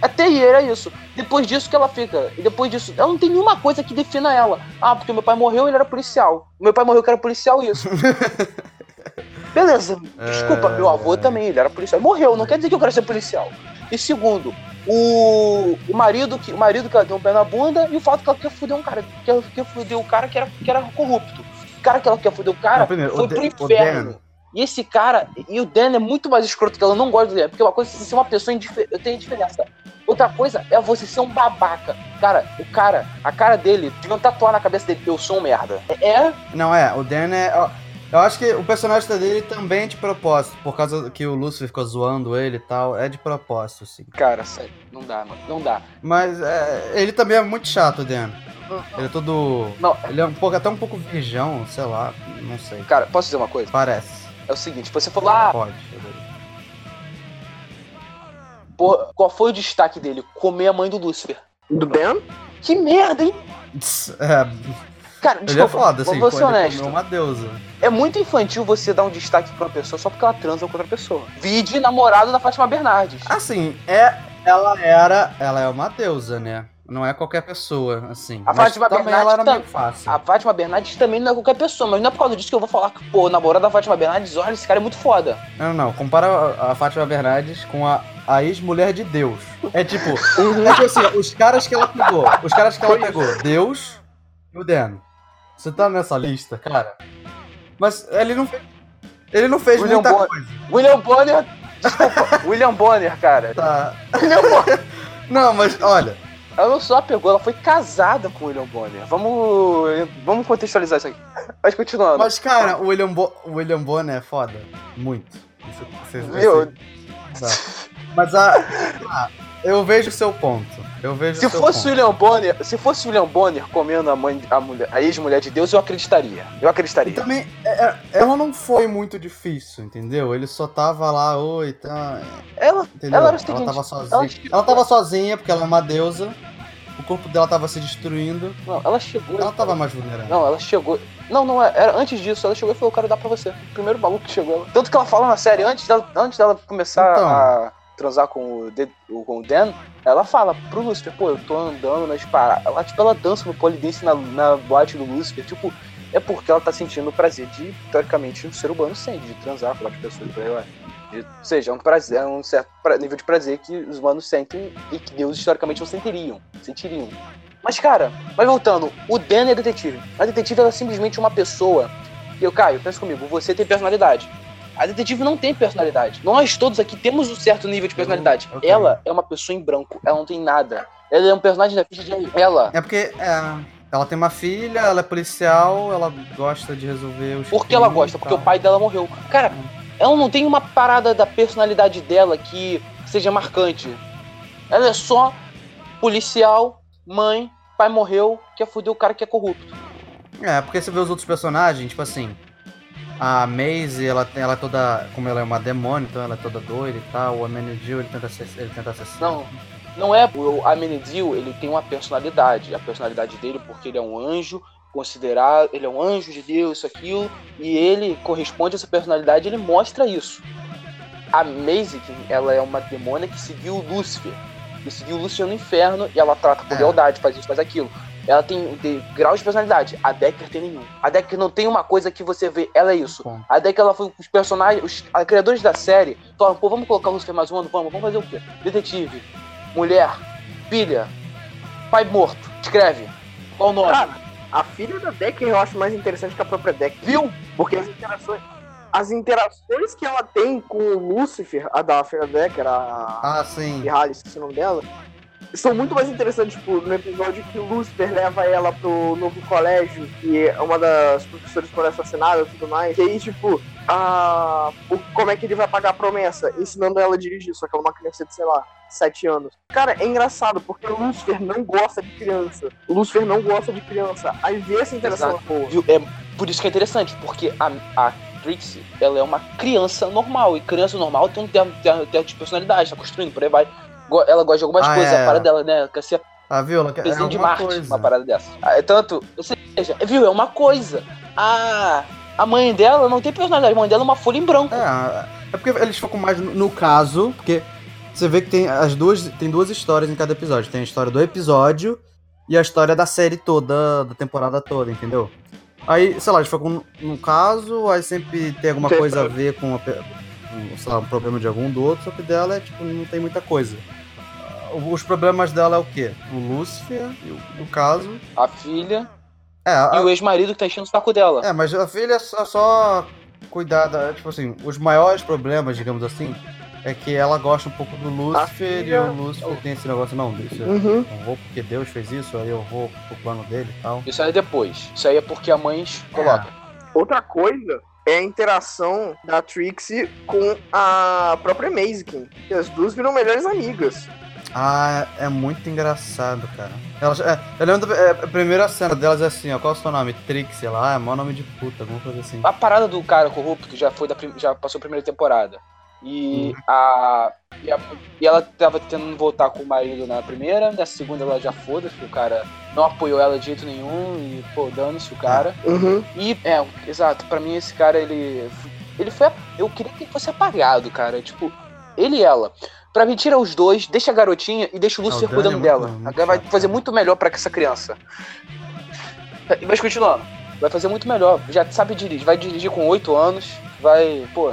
Até aí era isso. Depois disso que ela fica. E depois disso, ela não tem nenhuma coisa que defina ela. Ah, porque meu pai morreu, ele era policial. Meu pai morreu, que era policial, isso. *laughs* Beleza. Desculpa, É. meu avô também, ele era policial. Morreu, não quer dizer que eu quero ser policial. E segundo, o, o marido que o marido que ela deu um pé na bunda e o fato que ela quer foder um cara, que ela quer foder o cara que era, que era corrupto. O cara que ela quer foder o cara Não, primeiro, foi o pro inferno. E esse cara, e o Dan é muito mais escroto que ela, não gosta do Dan, porque uma coisa é você ser uma pessoa eu tenho diferença. Outra coisa é você ser um babaca. Cara, o cara, a cara dele, deviam tatuar na cabeça dele, eu sou um merda. É, é Não, é, o Dan é. ó, Eu acho que o personagem dele também é de propósito, por causa que o Lucifer ficou zoando ele e tal. É de propósito, sim. cara, sério, não dá, mano, não dá. Mas é, ele também é muito chato, Dan. Ele é todo. Não, Ele é um pouco, até um pouco virgão, sei lá, não sei. cara, posso dizer uma coisa? Parece. É o seguinte, você falou, ah, Pode. Porra, qual foi o destaque dele? Comer a mãe do Lúcifer. Do Dan? Que merda, hein? É, Cara, ele é desculpa, foda, assim, vou ser ele honesto. uma deusa. É muito infantil você dar um destaque pra uma pessoa só porque ela transa com outra pessoa. Vide namorado da Fátima Bernardes. Assim, é, ela era. Ela é uma deusa, né? Não é qualquer pessoa, assim. A Mas Fátima também Bernardes ela era tam- meio fácil. A Fátima Bernardes também não é qualquer pessoa, mas não é por causa disso que eu vou falar que, pô, o namorado da Fátima Bernardes, olha, esse cara é muito foda. Não, não, compara a, a Fátima Bernardes com a, a ex-mulher de Deus. É tipo, tipo assim, os caras que ela pegou, os caras que ela pegou, Deus e o Dan. Você tá nessa lista, cara? Mas ele não fez, ele não fez William muita Bonner. coisa. William Bonner. Desculpa, William Bonner, cara. Tá. William Bonner. *laughs* Não, mas olha, Ela não só pegou, ela foi casada com o William Bonner. Vamos, vamos contextualizar isso aqui. Mas continuando. mas cara, o William, Bo William Bonner é foda. Muito. Isso, vocês- Meu, vocês- Tá. Mas a, ah, eu vejo o seu ponto. Eu vejo se o seu fosse ponto. William Bonner, se fosse o William Bonner comendo a mãe, a mulher, a ex-mulher de Deus, eu acreditaria. Eu E acreditaria. também, é- é- ela não foi muito difícil, entendeu? Ele só tava lá, oi, tá. Ela, Entendeu? Ela era o seguinte, tava sozinha. ela Ela, chegou- tava sozinha porque ela é uma deusa. O corpo dela tava se destruindo. não, ela chegou. Ela tava mais vulnerável. Não, ela chegou. Não, não, era antes disso, ela chegou e falou, eu quero dar pra você. O primeiro maluco que chegou. Tanto que ela fala na série, antes dela, antes dela começar Então. a transar com o, De- com o Dan, ela fala pro Lucifer, pô, eu tô andando nas paradas. Ela, tipo, ela dança no polidense na, na boate do Lucifer, tipo, é porque ela tá sentindo o prazer de, teoricamente, um ser humano sente, de transar com outras pessoas, por aí vai. Ou seja, é um prazer, é um certo pra- nível de prazer que os humanos sentem e que Deus historicamente não sentiriam. Sentiriam. Mas, cara, mas voltando, o Dan é detetive. A detetive ela é simplesmente uma pessoa. E eu, Caio, pensa comigo, você tem personalidade. A detetive não tem personalidade. Nós todos aqui temos um certo nível de personalidade. Eu tenho. Ela é uma pessoa em branco, ela não tem nada. Ela é um personagem da ficha de ela. É porque é, ela tem uma filha, ela é policial, ela gosta de resolver os Porque ela crimes gosta, porque o pai dela morreu. Cara, ela não tem uma parada da personalidade dela que seja marcante. Ela é só policial, mãe, pai morreu, quer foder o cara que é corrupto. É, porque você vê os outros personagens, tipo assim. A Maisie, ela, tem- ela é toda. Como ela é uma demônio, então ela é toda doida e tal. O Amenadiel, ele tenta ser. Ele tenta ser Não, não é. O Amenedil, ele tem uma personalidade. A personalidade dele, porque ele é um anjo, considerado. Ele é um anjo de Deus, isso, aquilo. E ele corresponde a essa personalidade, ele mostra isso. A Maisie, ela é uma demônia que seguiu Lúcifer. Que seguiu Lúcifer no inferno e ela trata com É. lealdade, faz isso, faz aquilo. Ela tem, tem graus de personalidade. A Decker tem nenhum. A Decker não tem uma coisa que você vê, ela é isso. Ponto. A Decker, ela foi os personagens, os a- criadores da série falaram, pô, vamos colocar o Lucifer mais um ano, vamos, vamos fazer o quê? Detetive, mulher, filha, pai morto, escreve. Qual o nome? Cara, a filha da Decker eu acho mais interessante que a própria Decker. Viu? Porque as interações. As interações que ela tem com o Lucifer, a da filha da Decker, a. Ah, sim. Mihaly, esqueci o nome dela, são muito mais interessantes, tipo, no episódio que Lucifer leva ela pro novo colégio, que é uma das professoras foi assassinada e tudo mais. E aí, tipo, a... o- como é que ele vai pagar a promessa? Ensinando ela a dirigir, só que ela é uma criança de, sei lá, 7 anos. Cara, é engraçado, porque o Lucifer não gosta de criança. Lucifer não gosta de criança. Aí vê essa interação Exato. boa. É por isso que é interessante, porque a, a Trixie, ela é uma criança normal, e criança normal tem um termo de personalidade, tá construindo, por aí vai. Ela gosta de algumas Ah, coisas, é. a parada dela, né, quer ser Ah, viu? Ela quer- é de Marte, coisa. uma parada dessa. Ah, é tanto, ou seja, viu, é uma coisa. A, a mãe dela não tem personalidade, a mãe dela é uma folha em branco. É, é porque eles focam mais no, no caso, porque você vê que tem as duas, tem duas histórias em cada episódio. Tem a história do episódio e a história da série toda, da temporada toda, entendeu? Aí, sei lá, eles focam no, no caso, aí sempre tem alguma Tem- coisa a ver com, a com, sei lá, um problema de algum do outro, só que dela é, tipo, não tem muita coisa. Os problemas dela é o quê? O Lúcifer, e o- no caso. A filha É, e a, o ex-marido que tá enchendo o saco dela. é, mas a filha é só, só cuidar da. Tipo assim, os maiores problemas, digamos assim, é que ela gosta um pouco do Lúcifer e o Lúcifer tem esse negócio, não, deixa, Uhum. não vou porque Deus fez isso, aí eu vou pro plano dele e tal. Isso aí é depois. Isso aí é porque a mãe coloca. Outra coisa é a interação da Trixie com a própria Mazikin. E as duas viram melhores amigas. Ah, é muito engraçado, cara. Elas, é, eu lembro da é, a primeira cena delas é assim, ó, qual é o seu nome? Trixie, lá, ah, é maior nome de puta, alguma coisa assim. A parada do cara corrupto que já foi da já passou a primeira temporada. E a, e a- e ela tava tentando voltar com o marido na primeira, na segunda ela já foda-se, o cara não apoiou ela de jeito nenhum e pô, dane-se o cara. Uhum. E é, exato, pra mim esse cara ele ele foi eu queria que ele fosse apagado, cara, tipo, ele e ela. Pra mim tira os dois, deixa a garotinha e deixa o Lúcifer o Dani é cuidando muito- dela. Agora vai fazer muito melhor pra essa criança. Mas continuando, vai fazer muito melhor. Já sabe dirigir, vai dirigir com 8 anos, vai, pô,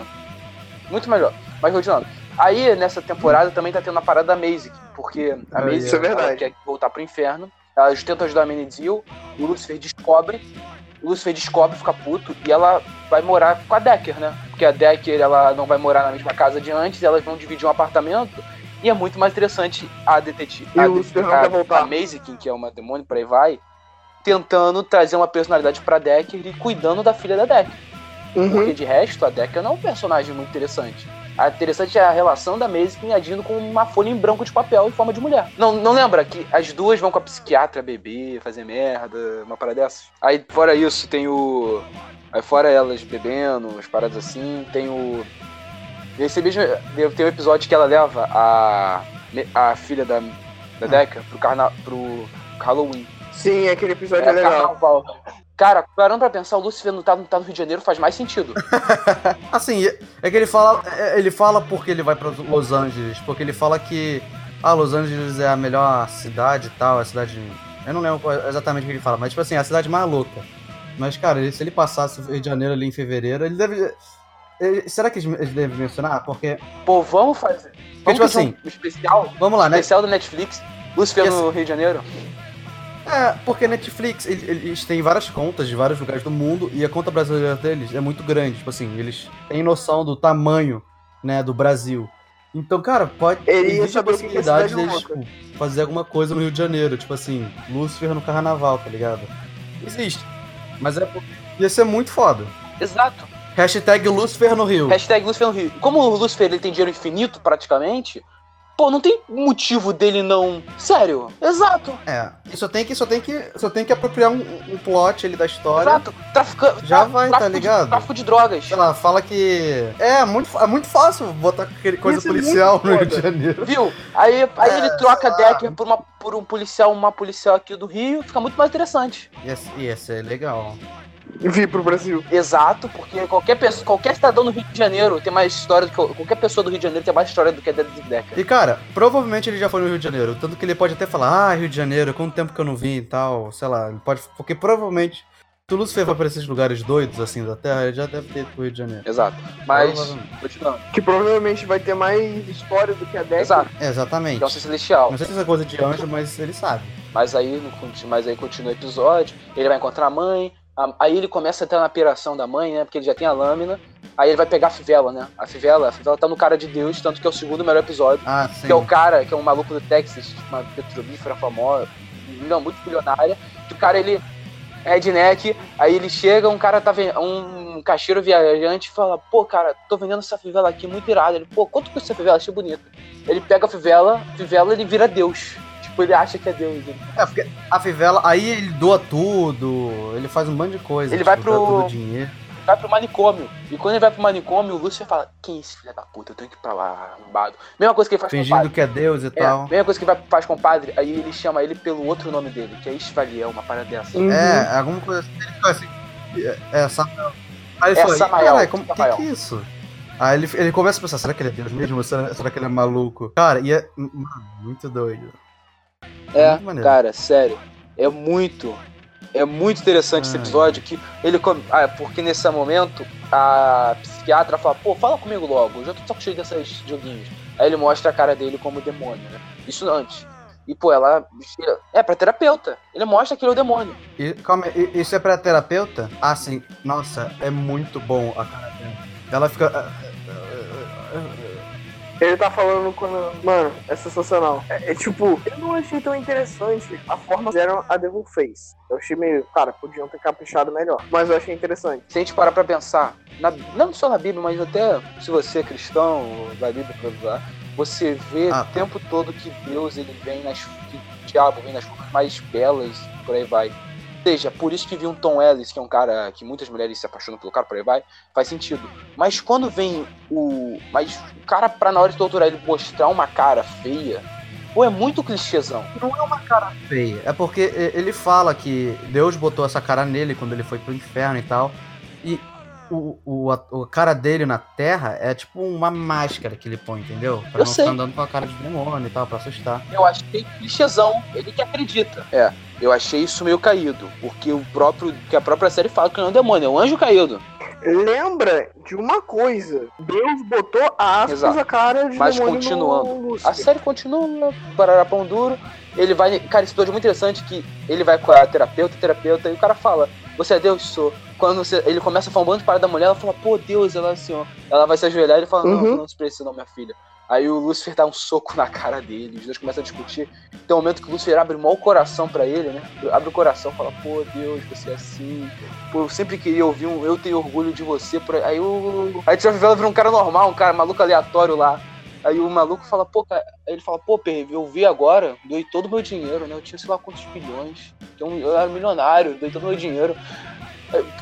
muito melhor. Mas continuando. Aí nessa temporada também tá tendo a parada da Maisie, porque a Ah, Maisie é verdade. quer voltar pro inferno. Ela tenta ajudar a Menedil, o Lucifer descobre, Lucifer descobre, fica puto, e ela vai morar com a Decker, né? Porque a Decker ela não vai morar na mesma casa de antes, elas vão dividir um apartamento. E é muito mais interessante a detetive. A, não a, a Maisie, que é uma demônio, por aí vai, tentando trazer uma personalidade pra Decker e cuidando da filha da Decker. Uhum. Porque de resto, a Decker não é um personagem muito interessante. A interessante é a relação da Maisie agindo com uma folha em branco de papel em forma de mulher. Não, não lembra que as duas vão com a psiquiatra beber, fazer merda, uma parada dessas? Aí, fora isso, tem o. Aí, fora elas bebendo, umas paradas assim, tem o. Esse mesmo. Tem um episódio que ela leva a. a filha da, da Decker pro, carna, pro Halloween. Sim, aquele episódio é, É, legal. carnaval. Cara, parando pra pensar, o Lucifer não tá, não tá no Rio de Janeiro faz mais sentido. *laughs* Assim, é que ele fala, é- ele fala porque ele vai pra Los Angeles, porque ele fala que ah, Los Angeles é a melhor cidade e tal, a cidade, eu não lembro exatamente o que ele fala, mas tipo assim, a cidade mais louca. Mas cara, se ele passasse o Rio de Janeiro ali em fevereiro, ele deve ele- será que eles devem mencionar? Porque Pô, vamos fazer. Vamos tipo fazer assim, um especial, vamos lá, né? especial do Netflix, Lucifer no Rio de Janeiro. É, porque Netflix, ele- eles têm várias contas de vários lugares do mundo e a conta brasileira deles é muito grande. Tipo assim, eles têm noção do tamanho, né, do Brasil. Então, cara, pode. Existe a possibilidade deles louca. tipo, fazer alguma coisa no Rio de Janeiro. Tipo assim, Lúcifer no carnaval, tá ligado? Existe. Mas é porque ia ser muito foda. Exato. Hashtag Lúcifer no Rio. Hashtag Lucifer no Rio. Como o Lucifer ele tem dinheiro infinito, praticamente, pô, não tem motivo dele não. Sério. Exato. É. E só tem que, só tem que, só tem que apropriar um, um plot ali da história. Exato. Trafica... Já tra- vai, tá tráfico de- ligado? Tráfico de drogas. Sei lá, fala que. É, muito, é muito fácil botar aquele coisa ser policial muito no Rio de. Janeiro. Viu? Aí, aí É, ele troca lá. Decker por, uma, por um policial, uma policial aqui do Rio, fica muito mais interessante. Ia, ia ser legal. Vir pro Brasil. Exato, porque qualquer pessoa, qualquer cidadão do Rio de Janeiro tem mais história do que. Qualquer pessoa do Rio de Janeiro tem mais história do que a Decker. E cara, provavelmente ele já foi no Rio de Janeiro. Tanto que ele pode até falar, ah, Rio de Janeiro, quanto tempo que eu não vim e tal. Sei lá, ele pode. Porque provavelmente, se o Lucifer vai pra esses lugares doidos assim da Terra, ele já deve ter ido pro Rio de Janeiro. Exato. Mas, continuando. Que provavelmente vai ter mais história do que a Deck. Exato. Exatamente. Que é um ser celestial. Não sei se é coisa de anjo, mas ele sabe. Mas aí, mas aí continua o episódio, ele vai encontrar a mãe, aí ele começa a entrar na piração da mãe, né? Porque ele já tem a lâmina. Aí ele vai pegar a fivela, né? A fivela, a fivela tá no cara de Deus, tanto que é o segundo melhor episódio. Ah. Que é o cara, que é um maluco do Texas, uma petrolífera famosa, não, muito bilionária, que o cara, ele é redneck, aí ele chega, um cara tá vendo, um caixeiro viajante fala, pô, cara, tô vendendo essa fivela aqui, muito irada. Ele, pô, quanto custa essa fivela? Achei bonita. Ele pega a fivela, fivela, ele vira Deus. Tipo, ele acha que é Deus. Ele É, porque a Fivela, aí ele doa tudo, ele faz um monte de coisa. Ele vai tipo, dá pro- dinheiro. vai pro manicômio. E quando ele vai pro manicômio, o Lúcifer fala, quem é esse filho da puta? Eu tenho que ir pra lá, arrombado. Mesma coisa que ele faz com o Fingindo padre. que é Deus e É, tal. mesma coisa que ele vai, faz com o padre, aí ele chama ele pelo outro nome dele, que é Isvaliel, uma parada dessa. Uhum. É, alguma coisa assim. Ele fica assim. É, é Samuel. Aí ele É fala, "Ih, Samael, caralho, como, que Samael." que é isso? Aí ele, ele começa a pensar, será que ele é Deus mesmo? Será, será que ele é maluco? Cara, e é mano, muito doido. É, cara, sério. É muito. É muito interessante esse Ai. episódio que ele. come- Ah, porque nesse momento a psiquiatra fala, pô, fala comigo logo, eu já tô saco cheio desses joguinhos. Aí ele mostra a cara dele como demônio, né? Isso antes. E, pô, ela. É, pra terapeuta. Ele mostra que ele é o demônio. E, calma, isso é pra terapeuta? Ah, sim. Nossa, é muito bom a cara dela. Ela fica. Ele tá falando quando. Mano, é sensacional. É, é tipo, eu não achei tão interessante a forma que fizeram a Devil Face. Eu achei meio. Cara, podiam ter caprichado melhor. Mas eu achei interessante. Se a gente parar pra pensar, na- não só na Bíblia, mas até se você é cristão, ou da Bíblia pra usar, você vê Ah, o tá. tempo todo que Deus ele vem nas. que o diabo vem nas formas mais belas, por aí vai. Ou seja, por isso que vi um Tom Ellis, que é um cara que muitas mulheres se apaixonam pelo cara, por aí vai, faz sentido. Mas quando vem o. Mas o cara, pra na hora de torturar ele mostrar uma cara feia, pô, é muito clichêzão. feia. É porque ele fala que Deus botou essa cara nele quando ele foi pro inferno e tal. E o, o, a, o cara dele na terra é tipo uma máscara que ele põe, entendeu? Pra Eu não sei. ficar andando com a cara de demônio e tal, pra assustar. Eu achei clichêzão, ele que acredita. É, eu achei isso meio caído, porque o próprio, que a própria série fala que não é um demônio, é um anjo caído. Lembra de uma coisa. Deus botou aspas Exato. a cara de Mas demônio continuando. A série continua, parará pão duro. Ele vai. Cara, esse episódio é muito interessante que ele vai com a terapeuta, terapeuta, e o cara fala, você é Deus? Sou. Quando você- ele começa a falar um bando de parada da mulher, ela fala, pô, Deus, ela assim, ó. Ela vai se ajoelhar e ele fala, não, Uhum. não se precisa, não, minha filha. Aí o Lúcifer dá um soco na cara dele, os dois começam a discutir. Tem um momento que o Lúcifer abre mó o coração pra ele, né? Abre o coração, fala, pô, Deus, você é assim. Pô, eu sempre queria ouvir um eu tenho orgulho de você. Aí o. Aí Tio Vivela vira um cara normal, um cara maluco aleatório lá. Aí o maluco fala, pô, cara. Ele fala, pô, Perry, eu vi agora, doei todo o meu dinheiro, né? Eu tinha sei lá quantos bilhões. Então, eu era milionário, doei todo o meu dinheiro.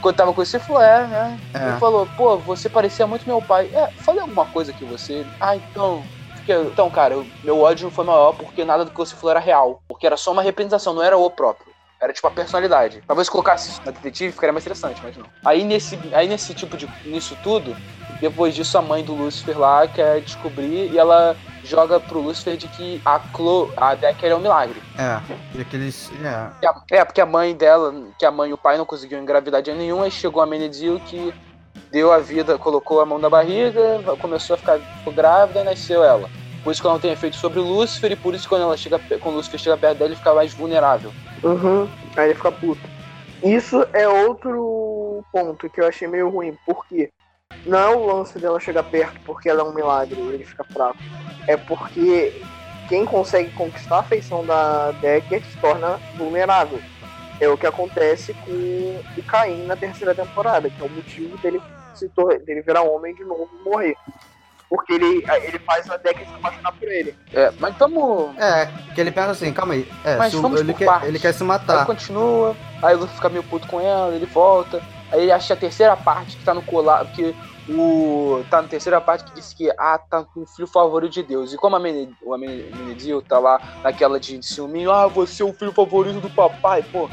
Quando tava com você, falou, é, né? É. Ele falou, pô, você parecia muito meu pai. É, falei alguma coisa que você. Ah, então. Porque, então, cara, eu- meu ódio foi maior porque nada do que você falou era real. Porque era só uma representação, não era o próprio. Era tipo a personalidade. Talvez colocasse isso na detetive ficaria mais interessante, mas não. Aí nesse, aí nesse tipo de. nisso tudo, depois disso a mãe do Lucifer lá quer descobrir e ela joga pro Lucifer de que a Chloe, a Decker é um milagre. É. E aqueles. É. Que a- É, porque a mãe dela, que a mãe e o pai não conseguiam engravidar de nenhum, aí chegou a Menedil que deu a vida, colocou a mão na barriga, começou a ficar grávida e nasceu ela. Por isso que ela não tem efeito sobre o Lúcifer e por isso que quando, ela chega, quando o Lúcifer chega perto dela, ele fica mais vulnerável. Uhum. Aí ele fica puto. Isso é outro ponto que eu achei meio ruim, porque não é o lance dela chegar perto porque ela é um milagre e ele fica fraco. É porque quem consegue conquistar a afeição da Decker se torna vulnerável. É o que acontece com o Caim na terceira temporada, que é o motivo dele, se dele virar homem de novo e morrer. Porque ele, ele faz a Decker se apaixonar por ele. É, mas vamos. É, que ele pensa assim, calma aí. É, Mas se o- vamos ele, por quer, ele quer se Aí matar. continua, aí o Luffy fica meio puto com ela, ele volta. Aí ele acha a terceira parte que tá no colar, que o. tá na terceira parte que diz que ah, tá com o filho favorito de Deus. E como a Menedil tá lá naquela de ciúminho, ah, você é o filho favorito do papai, pô.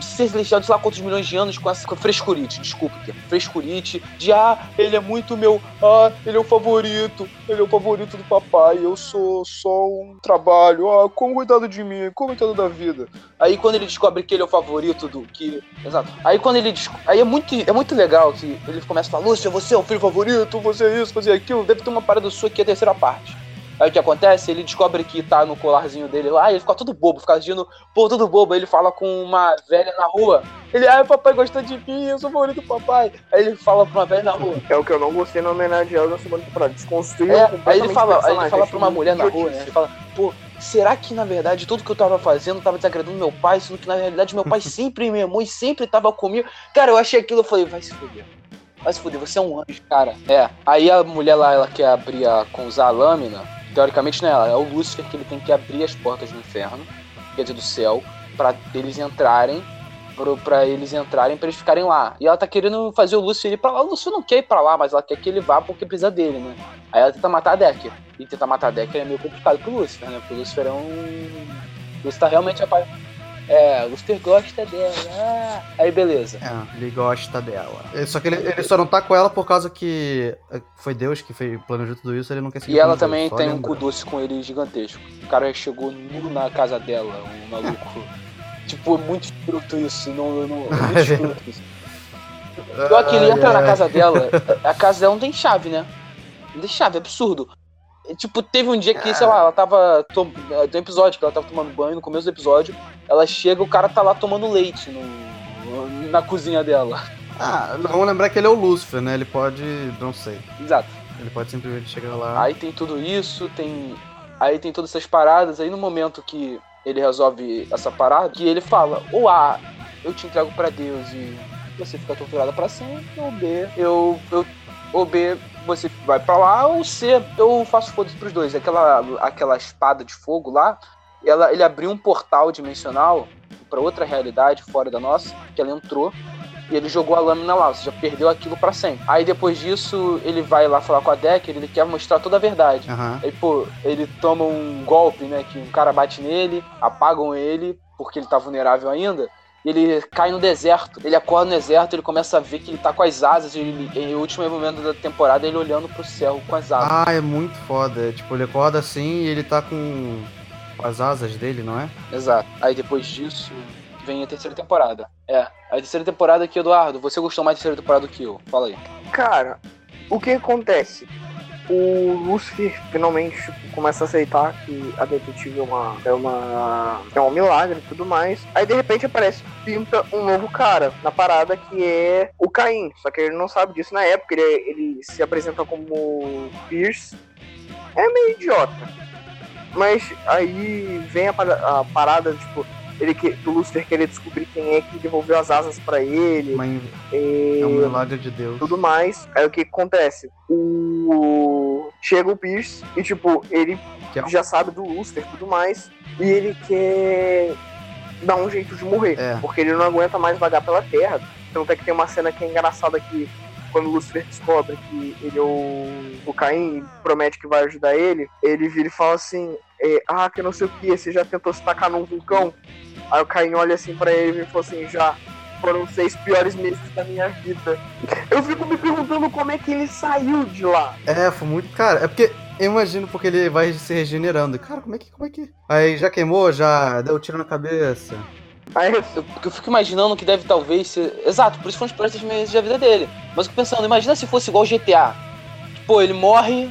Ser celestial de sei lá quantos milhões de anos com essa com frescurite, desculpa, frescurite, de ah, ele é muito meu, ah, ele é o favorito, ele é o favorito do papai, eu sou só um trabalho, ah, como cuidado de mim, como cuidado da vida. Aí quando ele descobre que ele é o favorito do que. Exato. Aí quando ele Aí é muito, é muito legal que ele começa a falar, Lúcia, você é o filho favorito, você é isso, você é aquilo, deve ter uma parada sua que é a terceira parte. Aí o que acontece? Ele descobre que tá no colarzinho dele lá, e ele fica todo bobo, fica agindo, pô, todo bobo. Aí ele fala com uma velha na rua. Ele, ah, papai gosta de mim, eu sou o favorito do papai. Aí ele fala pra uma velha na rua. É o que eu não gostei na homenagem a ela na segunda temporada. Desconstruiu É, aí ele fala, aí ele fala pra uma mulher na rua, né? Ele fala, pô, será que na verdade tudo que eu tava fazendo tava desagradando meu pai, sendo que na realidade meu pai *laughs* sempre me amou e sempre tava comigo. Cara, eu achei aquilo, eu falei, vai se fuder. Vai se fuder, você é um anjo, cara. É. Aí a mulher lá, ela quer abrir a, com usar a lâmina. Teoricamente não é é o Lúcifer que ele tem que abrir as portas do inferno, quer dizer, do céu, pra eles entrarem. Pra eles entrarem, pra eles ficarem lá. E ela tá querendo fazer o Lúcifer ir pra lá. O Lúcifer não quer ir pra lá, mas ela quer que ele vá porque precisa dele, né? Aí ela tenta matar a Decker. E tentar matar a Decker é meio complicado pro Lúcifer, né? Porque o Lúcifer é um. O Lúcifer tá realmente apaixonado. É, o Lúcifer gosta dela. Ah. Aí beleza. É, ele gosta dela. É, Só que ele, ele só não tá com ela por causa que é, foi Deus que fez, planejou tudo isso, ele não quer seguir E ela também tem um cu doce com ele gigantesco. O cara chegou nu na casa dela, um maluco. *laughs* tipo, é muito escroto isso. Não, não, é *laughs* muito escroto isso. Pior que ele entra na casa dela, *laughs* a casa dela não tem chave, né? Não tem chave, é absurdo. Tipo, teve um dia que, sei lá, ela tava. Tom... é, Tem um episódio que ela tava tomando banho no começo do episódio. Ela chega, o cara tá lá tomando leite no... na cozinha dela. Ah, vamos lembrar que ele é o Lúcifer, né? Ele pode. não sei. Exato. Ele pode simplesmente chegar lá. Aí tem tudo isso, tem. Aí tem todas essas paradas, aí no momento que ele resolve essa parada, que ele fala, ou A, eu te entrego pra Deus e você fica torturada pra sempre, ou B, eu. eu ou B, você vai pra lá, ou C, eu faço foda-se pros dois. Aquela, aquela espada de fogo lá, ela, ele abriu um portal dimensional pra outra realidade fora da nossa, que ela entrou. E ele jogou a lâmina lá, você já perdeu aquilo pra sempre. Aí depois disso, ele vai lá falar com a Decker, ele quer mostrar toda a verdade. Aham. Aí, pô, ele toma um golpe, né? Que um cara bate nele, apagam ele, porque ele tá vulnerável ainda. E ele cai no deserto. Ele acorda no deserto, ele começa a ver que ele tá com as asas. E ele, em o último momento da temporada, ele olhando pro céu com as asas. Ah, é muito foda. É, Tipo, ele acorda assim e ele tá com com as asas dele, não é? Exato. Aí depois disso, vem a terceira temporada. É, a terceira temporada aqui, Eduardo, você gostou mais da terceira temporada do que eu. Fala aí. Cara, o que acontece? O Lucifer finalmente tipo, começa a aceitar que a detetive é uma, é uma é um milagre e tudo mais. Aí de repente aparece pinta um novo cara na parada que é o Caim. Só que ele não sabe disso na época. Ele, ele se apresenta como Pierce. É meio idiota. Mas aí vem a, a parada tipo ele que, do Lucifer querer descobrir quem é que devolveu as asas pra ele. E é um milagre de Deus. tudo mais. Aí o que acontece? O. Chega o Pierce e, tipo, ele é- já sabe do Lucifer e tudo mais. E ele quer dar um jeito de morrer. É. Porque ele não aguenta mais vagar pela terra. Tanto é que tem uma cena que é engraçada que quando o Lucifer descobre que ele é o, o Caim e promete que vai ajudar ele, ele vira e fala assim, é, ah, que não sei o que, você já tentou se tacar num vulcão? Aí o Caim olha assim pra ele e fala assim, já, foram os seis piores meses da minha vida. Eu fico me perguntando como é que ele saiu de lá. É, foi muito. Cara, é porque. Eu imagino porque ele vai se regenerando. Cara, como é que. Como é que. Aí já queimou, já deu tiro na cabeça. Aí eu Eu, fico imaginando que deve talvez ser. Exato, por isso foram os piores meses da vida dele. Mas eu fico pensando, imagina se fosse igual GTA. Pô, ele morre,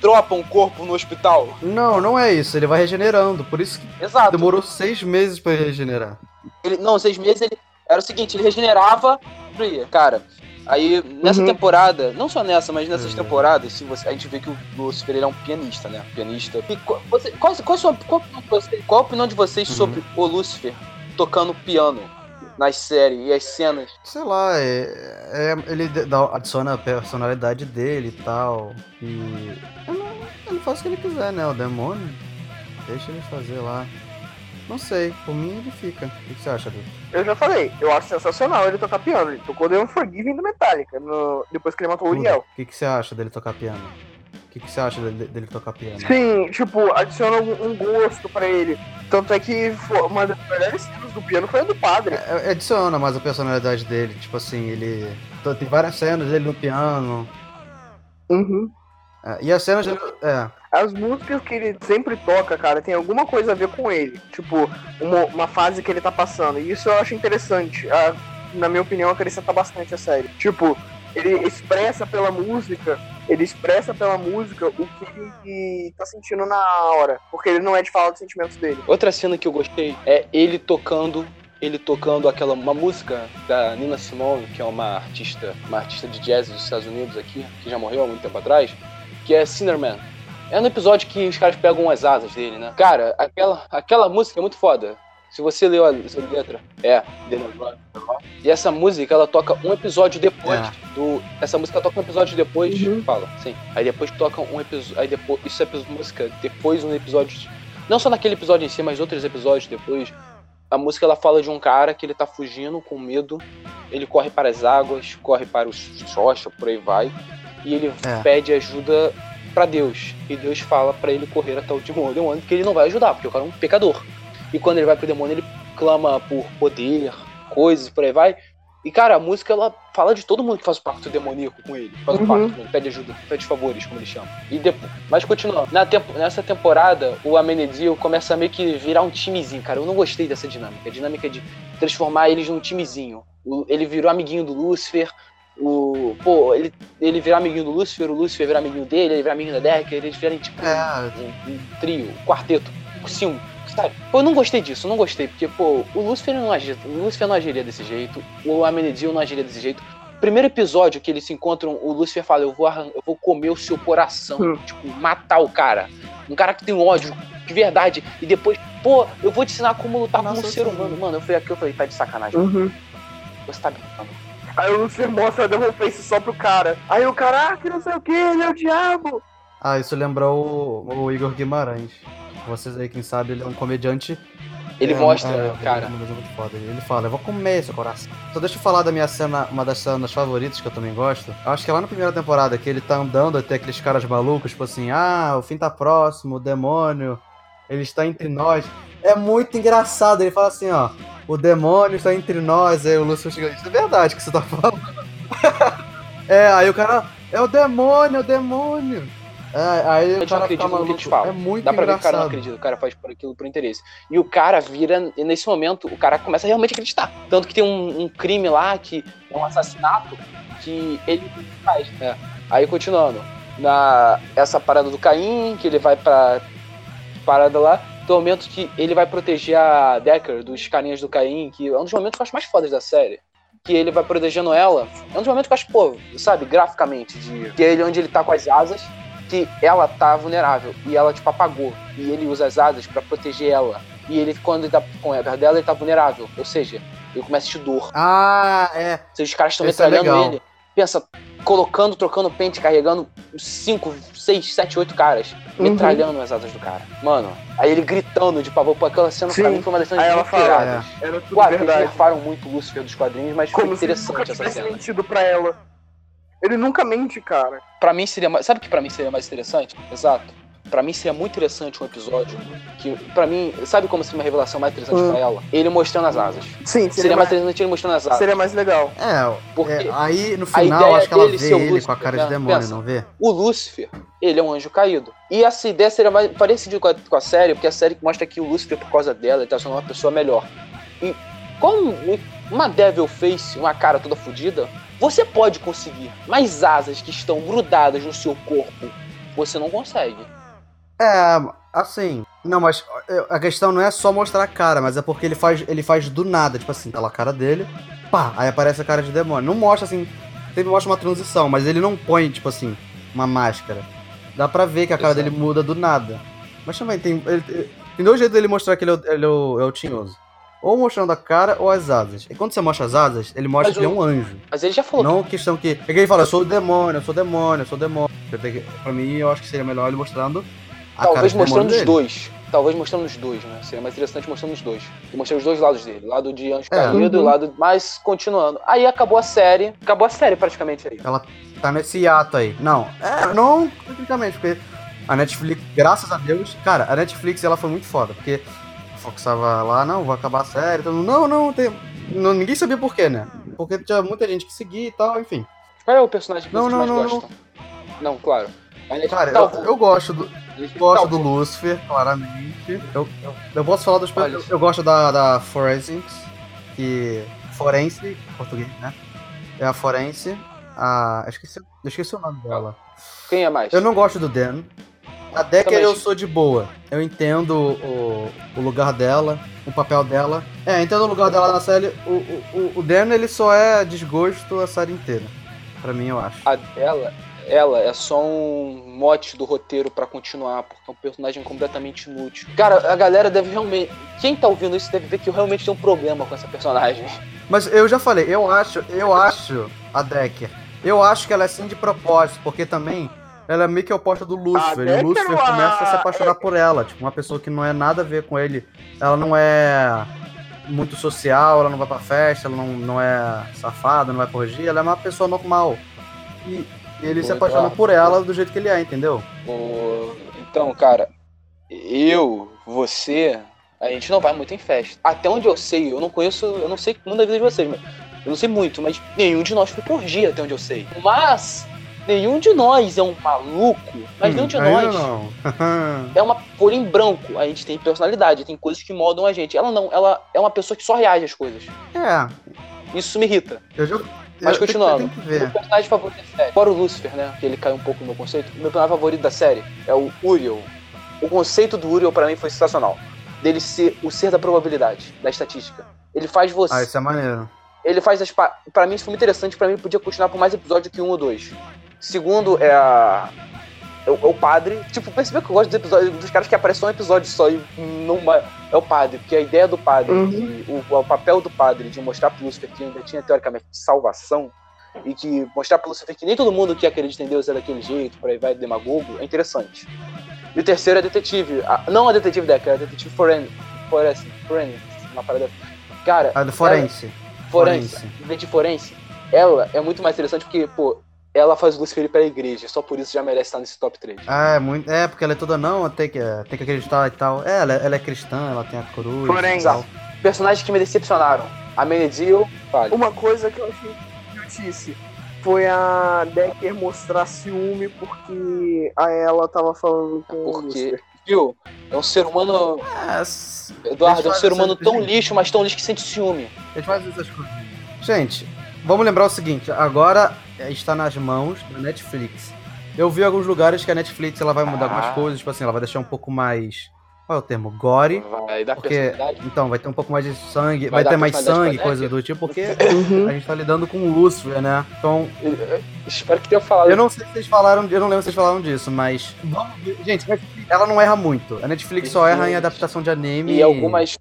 dropa um corpo no hospital. Não, não é isso. Ele vai regenerando. Por isso que Exato. demorou seis meses pra ele regenerar. Ele, não, seis meses ele. Era o seguinte, ele regenerava. Cara, aí nessa Uhum. temporada, não só nessa, mas nessas Uhum. temporadas, se você, a gente vê que o Lucifer ele é um pianista, né? Pianista. E qual, você, qual, qual, a sua- qual a opinião de vocês, qual a opinião de vocês Uhum. sobre o Lucifer tocando piano nas séries e as cenas? Sei lá, é, é- ele dá- adiciona a personalidade dele e tal. E. Ele, ele faz o que ele quiser, né? O demônio. Deixa ele fazer lá. Não sei, por mim ele fica. O que você acha, Dudu? Eu já falei, eu acho sensacional ele tocar piano. Ele tocou The Unforgiven do Metallica, no- depois que ele matou o Uriel. O que, que você acha dele tocar piano? O que, que você acha dele, dele tocar piano? Sim, tipo, adiciona um, um gosto pra ele. Tanto é que uma das melhores cenas do piano foi a do padre. É, adiciona mais a personalidade dele. Tipo assim, ele. Tem várias cenas dele no piano. Uhum. É, e as cenas. É. As músicas que ele sempre toca, cara, tem alguma coisa a ver com ele. Tipo, uma, uma fase que ele tá passando. E isso eu acho interessante. Ah, na minha opinião, acrescenta bastante a série. Tipo, ele expressa pela música, ele expressa pela música o que ele tá sentindo na hora. Porque ele não é de falar dos sentimentos dele. Outra cena que eu gostei é ele tocando. Ele tocando aquela uma música da Nina Simone, que é uma artista, uma artista de jazz dos Estados Unidos aqui, que já morreu há muito tempo atrás, que é Sinnerman. É no episódio que os caras pegam as asas dele, né? Cara, aquela, aquela música é muito foda. Se você leu a, essa letra, é. The Rock. E essa música, ela toca um episódio depois É. do. Essa música toca um episódio depois. Uhum. Fala, sim. Aí depois toca um episódio. Aí depois. Isso é música depois um episódio. Não só naquele episódio em si, mas outros episódios depois. A música ela fala de um cara que ele tá fugindo com medo. Ele corre para as águas, corre para os rochas, por aí vai. E ele É. pede ajuda pra Deus. E Deus fala pra ele correr até o demônio, demônio, que ele não vai ajudar, porque o cara é um pecador. E quando ele vai pro demônio, ele clama por poder, coisas, por aí vai. E, cara, a música, ela fala de todo mundo que faz o pacto demoníaco com ele. Faz o Uhum. pacto com ele, pede ajuda, pede favores, como ele chama. E depois, mas continuando. Na tempo, nessa temporada, o Amenedio começa a meio que virar um timezinho, cara. Eu não gostei dessa dinâmica. A dinâmica de transformar eles num timezinho. O- ele virou amiguinho do Lúcifer. O, pô, ele, ele virar amiguinho do Lúcifer, o Lúcifer virar amiguinho dele, ele virar amiguinho da Decker, eles virarem tipo É, um, um trio, um quarteto, cinco, sabe? Pô, eu não gostei disso, eu não gostei, porque, pô, o Lúcifer não agiria, o Lúcifer não agiria desse jeito, o Amenedil não agiria desse jeito, Primeiro episódio que eles se encontram, o Lucifer fala: Eu vou, arran- eu vou comer o seu coração. Hum. Tipo, matar o cara. Um cara que tem ódio de verdade. E depois, pô, eu vou te ensinar como lutar como um Nossa, ser humano. Mano, eu fui aqui, eu falei: Tá de sacanagem. Uhum. Você tá brincando. Aí o Lucifer mostra a Devil Face só pro cara. Aí o cara, ah, que não sei o que, ele é o diabo. Ah, isso lembrou o, o Igor Guimarães. Vocês aí, quem sabe, ele é um comediante. Ele é, mostra, é, cara. Ele. Ele fala, eu vou comer seu coração. Só deixa eu falar da minha cena, uma das cenas favoritas que eu também gosto. Eu acho que é lá na primeira temporada, que ele tá andando até aqueles caras malucos, tipo assim, ah, o fim tá próximo, o demônio, ele está entre nós. É muito engraçado, ele fala assim, ó, o demônio está entre nós, aí o Lúcio chega, isso é verdade que você tá falando. *laughs* é, aí o cara, é o demônio, é o demônio. É, aí Eu não acredito no que eles falam. É muito Dá pra ver que o cara não engraçado. acredita, o cara faz por aquilo por interesse. E o cara vira, e nesse momento, o cara começa a realmente acreditar. Tanto que tem um, um crime lá, que é um assassinato, que ele faz. né? Aí continuando, na essa parada do Caim, que ele vai pra parada lá, tem um momento que ele vai proteger a Decker dos carinhas do Caim, que é um dos momentos que eu acho mais fodas da série. Que ele vai protegendo ela. É um dos momentos que eu acho, pô, sabe, graficamente, de. Que é ele onde ele tá com as asas que ela tá vulnerável e ela tipo apagou e ele usa as asas pra proteger ela e ele quando ele tá com a perto dela ele tá vulnerável ou seja ele começa a sentir dor Ah, é. ou seja, os caras estão é metralhando legal. ele pensa colocando trocando pente carregando 5, 6, 7, 8 caras Uhum. metralhando as asas do cara mano aí ele gritando de pavor pô aquela cena Sim. pra mim foi uma das cenas Aí ela muito fala, iradas Era tudo claro que eles verdade. nerfaram muito o Lúcifer dos quadrinhos mas foi Como se nunca interessante essa cena mentido pra ela. Ele nunca mente, cara. Pra mim seria mais. Sabe o que pra mim seria mais interessante? Exato. Pra mim seria muito interessante um episódio que, pra mim, sabe como seria uma revelação mais interessante Hum. pra ela? Ele mostrando as asas. Sim, Seria, seria, mais mais, interessante ele mostrando as asas. seria mais legal. É, Porque é, aí no a final ideia acho que ela vê ele Lúcifer, com a cara de né? demônio, Pensa. não vê? o Lúcifer, ele é um anjo caído. E essa ideia seria mais parecida com a, com a série, porque a série mostra que o Lúcifer, por causa dela, ele tá sendo uma pessoa melhor. E com uma Devil Face, uma cara toda fodida, você pode conseguir, mas asas que estão grudadas no seu corpo, você não consegue. É, assim. Não, mas a questão não é só mostrar a cara, mas é porque ele faz, ele faz do nada, tipo assim, tá lá a cara dele, pá, aí aparece a cara de demônio. Não mostra assim, sempre mostra uma transição, mas ele não põe, tipo assim, uma máscara. Dá pra ver que a cara Exato. dele muda do nada. Mas também tem. ele- tem dois jeitos dele mostrar que ele é, o- ele é o, é o tinhoso. Ou mostrando a cara ou as asas. E quando você mostra as asas, ele mostra Mas que ele é um anjo. Mas ele já falou Não questão que. É que ele fala, eu sou o demônio, eu sou o demônio, eu sou o demônio. Que- Pra mim, eu acho que seria melhor ele mostrando a cara Talvez de mostrando os dele. dois. Talvez mostrando os dois, né? Seria mais interessante mostrando os dois. E mostrar os dois lados dele. Lado de anjo É. caído e Uhum. o lado. Mas continuando. Aí acabou a série. Acabou a série praticamente aí. Ela tá nesse hiato aí. Não, é, não tecnicamente, porque a Netflix, graças a Deus, cara, a Netflix ela foi muito foda, porque Fox tava lá, não, vai acabar a série, mundo, não, não, tem. Não, ninguém sabia por quê, né? Porque tinha muita gente que seguia e tal, enfim. Qual é o personagem que Não, vocês não, mais não, gostam? Não, claro. Mas ele- Cara, eu, eu gosto do. ele- Gosto tal- do Lucifer, claramente. Eu, eu, eu posso falar dos Olha. eu, eu gosto da, da Forensics, que. Forense, em português, né? É a Forense. A. Eu esqueci, eu esqueci o nome dela. Quem é mais? Eu não gosto do Dan. A Decker eu sou de boa. Eu entendo o, o lugar dela, o papel dela. É, entendo o lugar dela na série. O, o, o- Dan, ele só é desgosto a série inteira. Pra mim, eu acho. A dela, ela é só um mote do roteiro pra continuar, porque é um personagem completamente inútil. Cara, a galera deve realmente. Quem tá ouvindo isso deve ver que eu realmente tenho um problema com essa personagem. Mas eu já falei, eu acho, eu acho a Decker. Eu acho que ela é assim de propósito, porque também ela é meio que oposta do Lucifer. E o a- começa a se apaixonar por ela. Tipo, uma pessoa que não é nada a ver com ele. Ela não é muito social, ela não vai pra festa, ela não, não é safada, não vai corrigir, ela é uma pessoa normal. E ele se Pô, apaixona Eduardo. por ela do jeito que ele é, entendeu? Então, cara, eu, você, a gente não vai muito em festa. Até onde eu sei, eu não conheço, eu não sei muito da vida de vocês, mas eu não sei muito, mas nenhum de nós foi por orgia, até onde eu sei. Mas nenhum de nós é um maluco, mas nenhum de Hum, nós não. *laughs* é uma folha em branco. A gente tem personalidade, tem coisas que moldam a gente. Ela não, ela é uma pessoa que só reage às coisas. é, Isso me irrita. eu já. Mas eu- continuando. Que Meu personagem favorito da série, fora o Lucifer, né? Que ele caiu um pouco no meu conceito. O meu personagem favorito da série é o Uriel. O conceito do Uriel pra mim foi sensacional. Dele ser o ser da probabilidade, da estatística. Ele faz você. Ah, isso é maneiro. ele faz as. pa- Pra mim isso foi muito interessante, pra mim podia continuar por mais episódio que um ou dois. Segundo é a. É o, é o padre. Tipo, percebeu que eu gosto dos episódios dos caras que aparecem só um episódio só e não. É o padre, porque a ideia do padre, Uhum. que o, o papel do padre de mostrar pro Lúcifer que ainda tinha teoricamente salvação, e que mostrar pro Lúcifer que nem todo mundo que acredita em Deus é daquele jeito, por aí vai demagogo, é interessante. E o terceiro é detetive. A- não a detetive Decker, é a detetive forense. Forense. Forense. Uma parada. Cara, A do Forense. forense. Forense. Detetive forense. Ela é muito mais interessante porque, pô, ela faz o Lúcifer ir pra igreja. Só por isso já merece estar nesse top 3. Ah, é muito. É, porque ela é toda não, tem que, tem que acreditar e tal. É, ela, ela é cristã, ela tem a cruz. Tal. Personagens que me decepcionaram. A Menedil, fale. Uma coisa que eu achei idiotice foi a Decker mostrar ciúme porque a ela tava falando com o Porque, Lucifer. viu? É um ser humano. É, Eduardo, é um ser humano tão gente. lixo, mas tão lixo que sente ciúme. eles fazem essas coisas. Gente, vamos lembrar o seguinte: agora é, está nas mãos da Netflix. Eu vi alguns lugares que a Netflix ela vai mudar Ah. algumas coisas, tipo assim, ela vai deixar um pouco mais. Qual é o termo? Gore. Vai dar Porque, então, vai ter um pouco mais de sangue, Vai vai, ter mais sangue, coisa do tipo, porque Uhum. a gente tá lidando com o Lucifer, né? Então, Eu- eu Espero que tenha falado. eu não sei se vocês falaram, eu não lembro se vocês falaram disso, mas. Vamos ver. Gente, ela não erra muito. A Netflix só erra em adaptação de anime E algumas,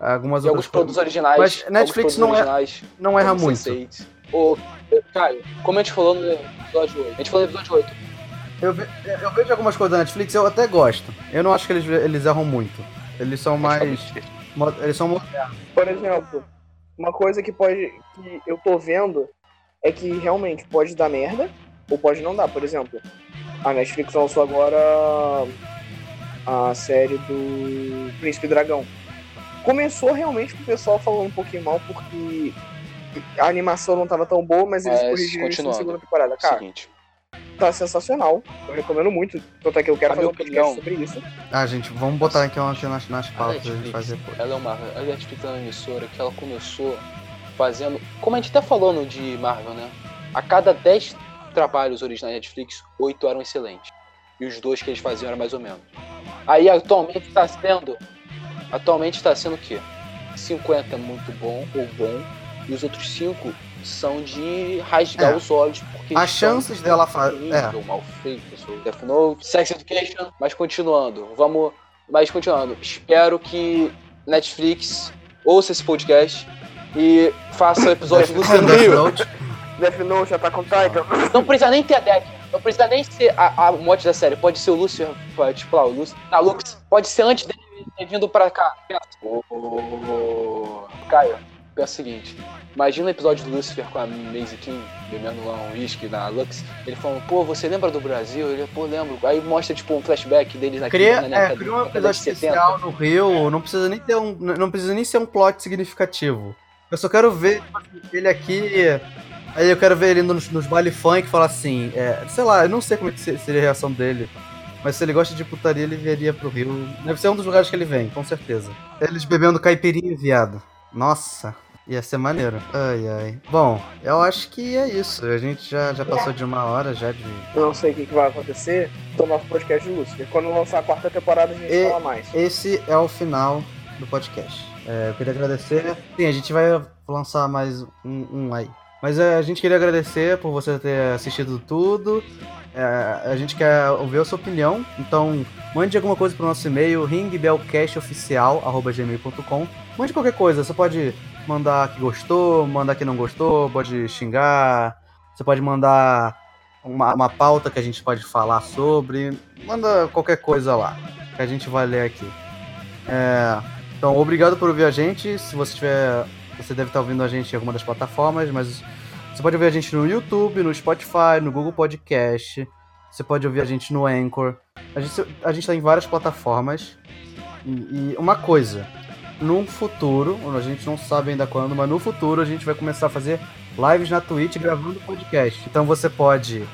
algumas e alguns coisas. produtos originais. Mas Netflix não é- originais, Não erra muito. Sense8. Ô, Caio, como a gente falou no episódio 8. A gente falou no episódio 8. Eu, ve- eu vejo algumas coisas da Netflix, eu até gosto. Eu não acho que eles, eles erram muito. Eles são mais. mo- Eles são modernos. Por exemplo, uma coisa que pode. que eu tô vendo é que realmente pode dar merda ou pode não dar. Por exemplo, a Netflix lançou agora a série do Príncipe Dragão. Começou realmente com o pessoal falando um pouquinho mal porque a animação não tava tão boa, mas eles Mas, corrigiram isso na segunda temporada. Cara, Seguinte. tá sensacional. Eu recomendo muito. Tanto é que eu quero A fazer um podcast opinião- sobre isso. Ah, gente, vamos botar aqui uma- aqui nas, nas pautas pra gente fazer depois. Ela é uma. A Netflix é uma emissora que ela começou fazendo. Como a gente tá falando de Marvel, né? A cada 10 trabalhos originais da Netflix, 8 eram excelentes. E os dois que eles faziam eram mais ou menos. Aí atualmente tá sendo. Atualmente tá sendo o quê? 50 é muito bom ou bom. E os outros 5 são de rasgar É. os olhos. Porque As são chances dela fa- ruins, é. mal feitos, ou Death Note, Sex Education. Mas continuando, vamos. Mas continuando, espero que Netflix ouça esse podcast e faça o episódio do Luciano Death Rio. Note. Death Note, Attack on Titan. Não precisa nem ter a deck. Não precisa nem ser a, a mote da série. Pode ser o pode, tipo lá, o Lucifer. Na Lux. Pode ser antes dele vindo pra cá. Ô, ô, Caio, pensa o seguinte. Imagina o episódio do Lucifer com a Maisie King bebendo lá um whisky na Lux. Ele falando, pô, você lembra do Brasil? Ele, pô, lembro. Aí mostra, tipo, um flashback deles naquele Cria, na é, década- cria um episódio de 70. especial no Rio, não precisa nem ter um. Não precisa nem ser um plot significativo. Eu só quero ver tipo ele aqui. Aí eu quero ver ele nos, nos baile funk e falar assim, é, sei lá, eu não sei como é que se- seria a reação dele. Mas se ele gosta de putaria, ele viria pro Rio. Deve ser um dos lugares que ele vem, com certeza. Eles bebendo caipirinha, viado. Nossa, ia ser maneiro. Ai, ai. Bom, eu acho que é isso. A gente já, já passou de uma hora já de. Eu não sei o que, que vai acontecer do nosso podcast de Lucifer. Quando lançar a quarta temporada, a gente E- fala mais. Esse é o final do podcast. É, eu queria agradecer. Sim, a gente vai lançar mais um, um aí. Mas é, a gente queria agradecer por você ter assistido tudo. É, a gente quer ouvir a sua opinião. Então, mande alguma coisa pro nosso e-mail, ringbellcastoficial.gmail.com. Mande qualquer coisa. Você pode mandar que gostou, mandar que não gostou, pode xingar. Você pode mandar uma, uma pauta que a gente pode falar sobre. Manda qualquer coisa lá que a gente vai ler aqui. É, então, obrigado por ouvir a gente. Se você tiver. Você deve estar ouvindo a gente em alguma das plataformas, mas você pode ouvir a gente no YouTube, no Spotify, no Google Podcast. Você pode ouvir a gente no Anchor. A gente, a gente tá em várias plataformas. E, e uma coisa, num futuro, a gente não sabe ainda quando, mas no futuro a gente vai começar a fazer lives na Twitch gravando podcast. Então você pode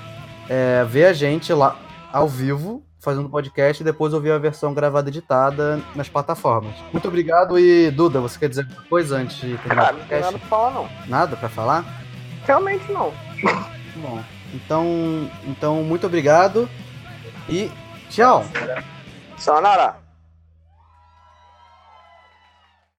é, ver a gente lá ao vivo fazendo podcast e depois ouvir a versão gravada editada nas plataformas. Muito obrigado e Duda, você quer dizer alguma coisa antes de terminar o não tem nada podcast? pra falar, não. Nada pra falar? Realmente não. *laughs* Bom, então, então muito obrigado e tchau. Sayonara.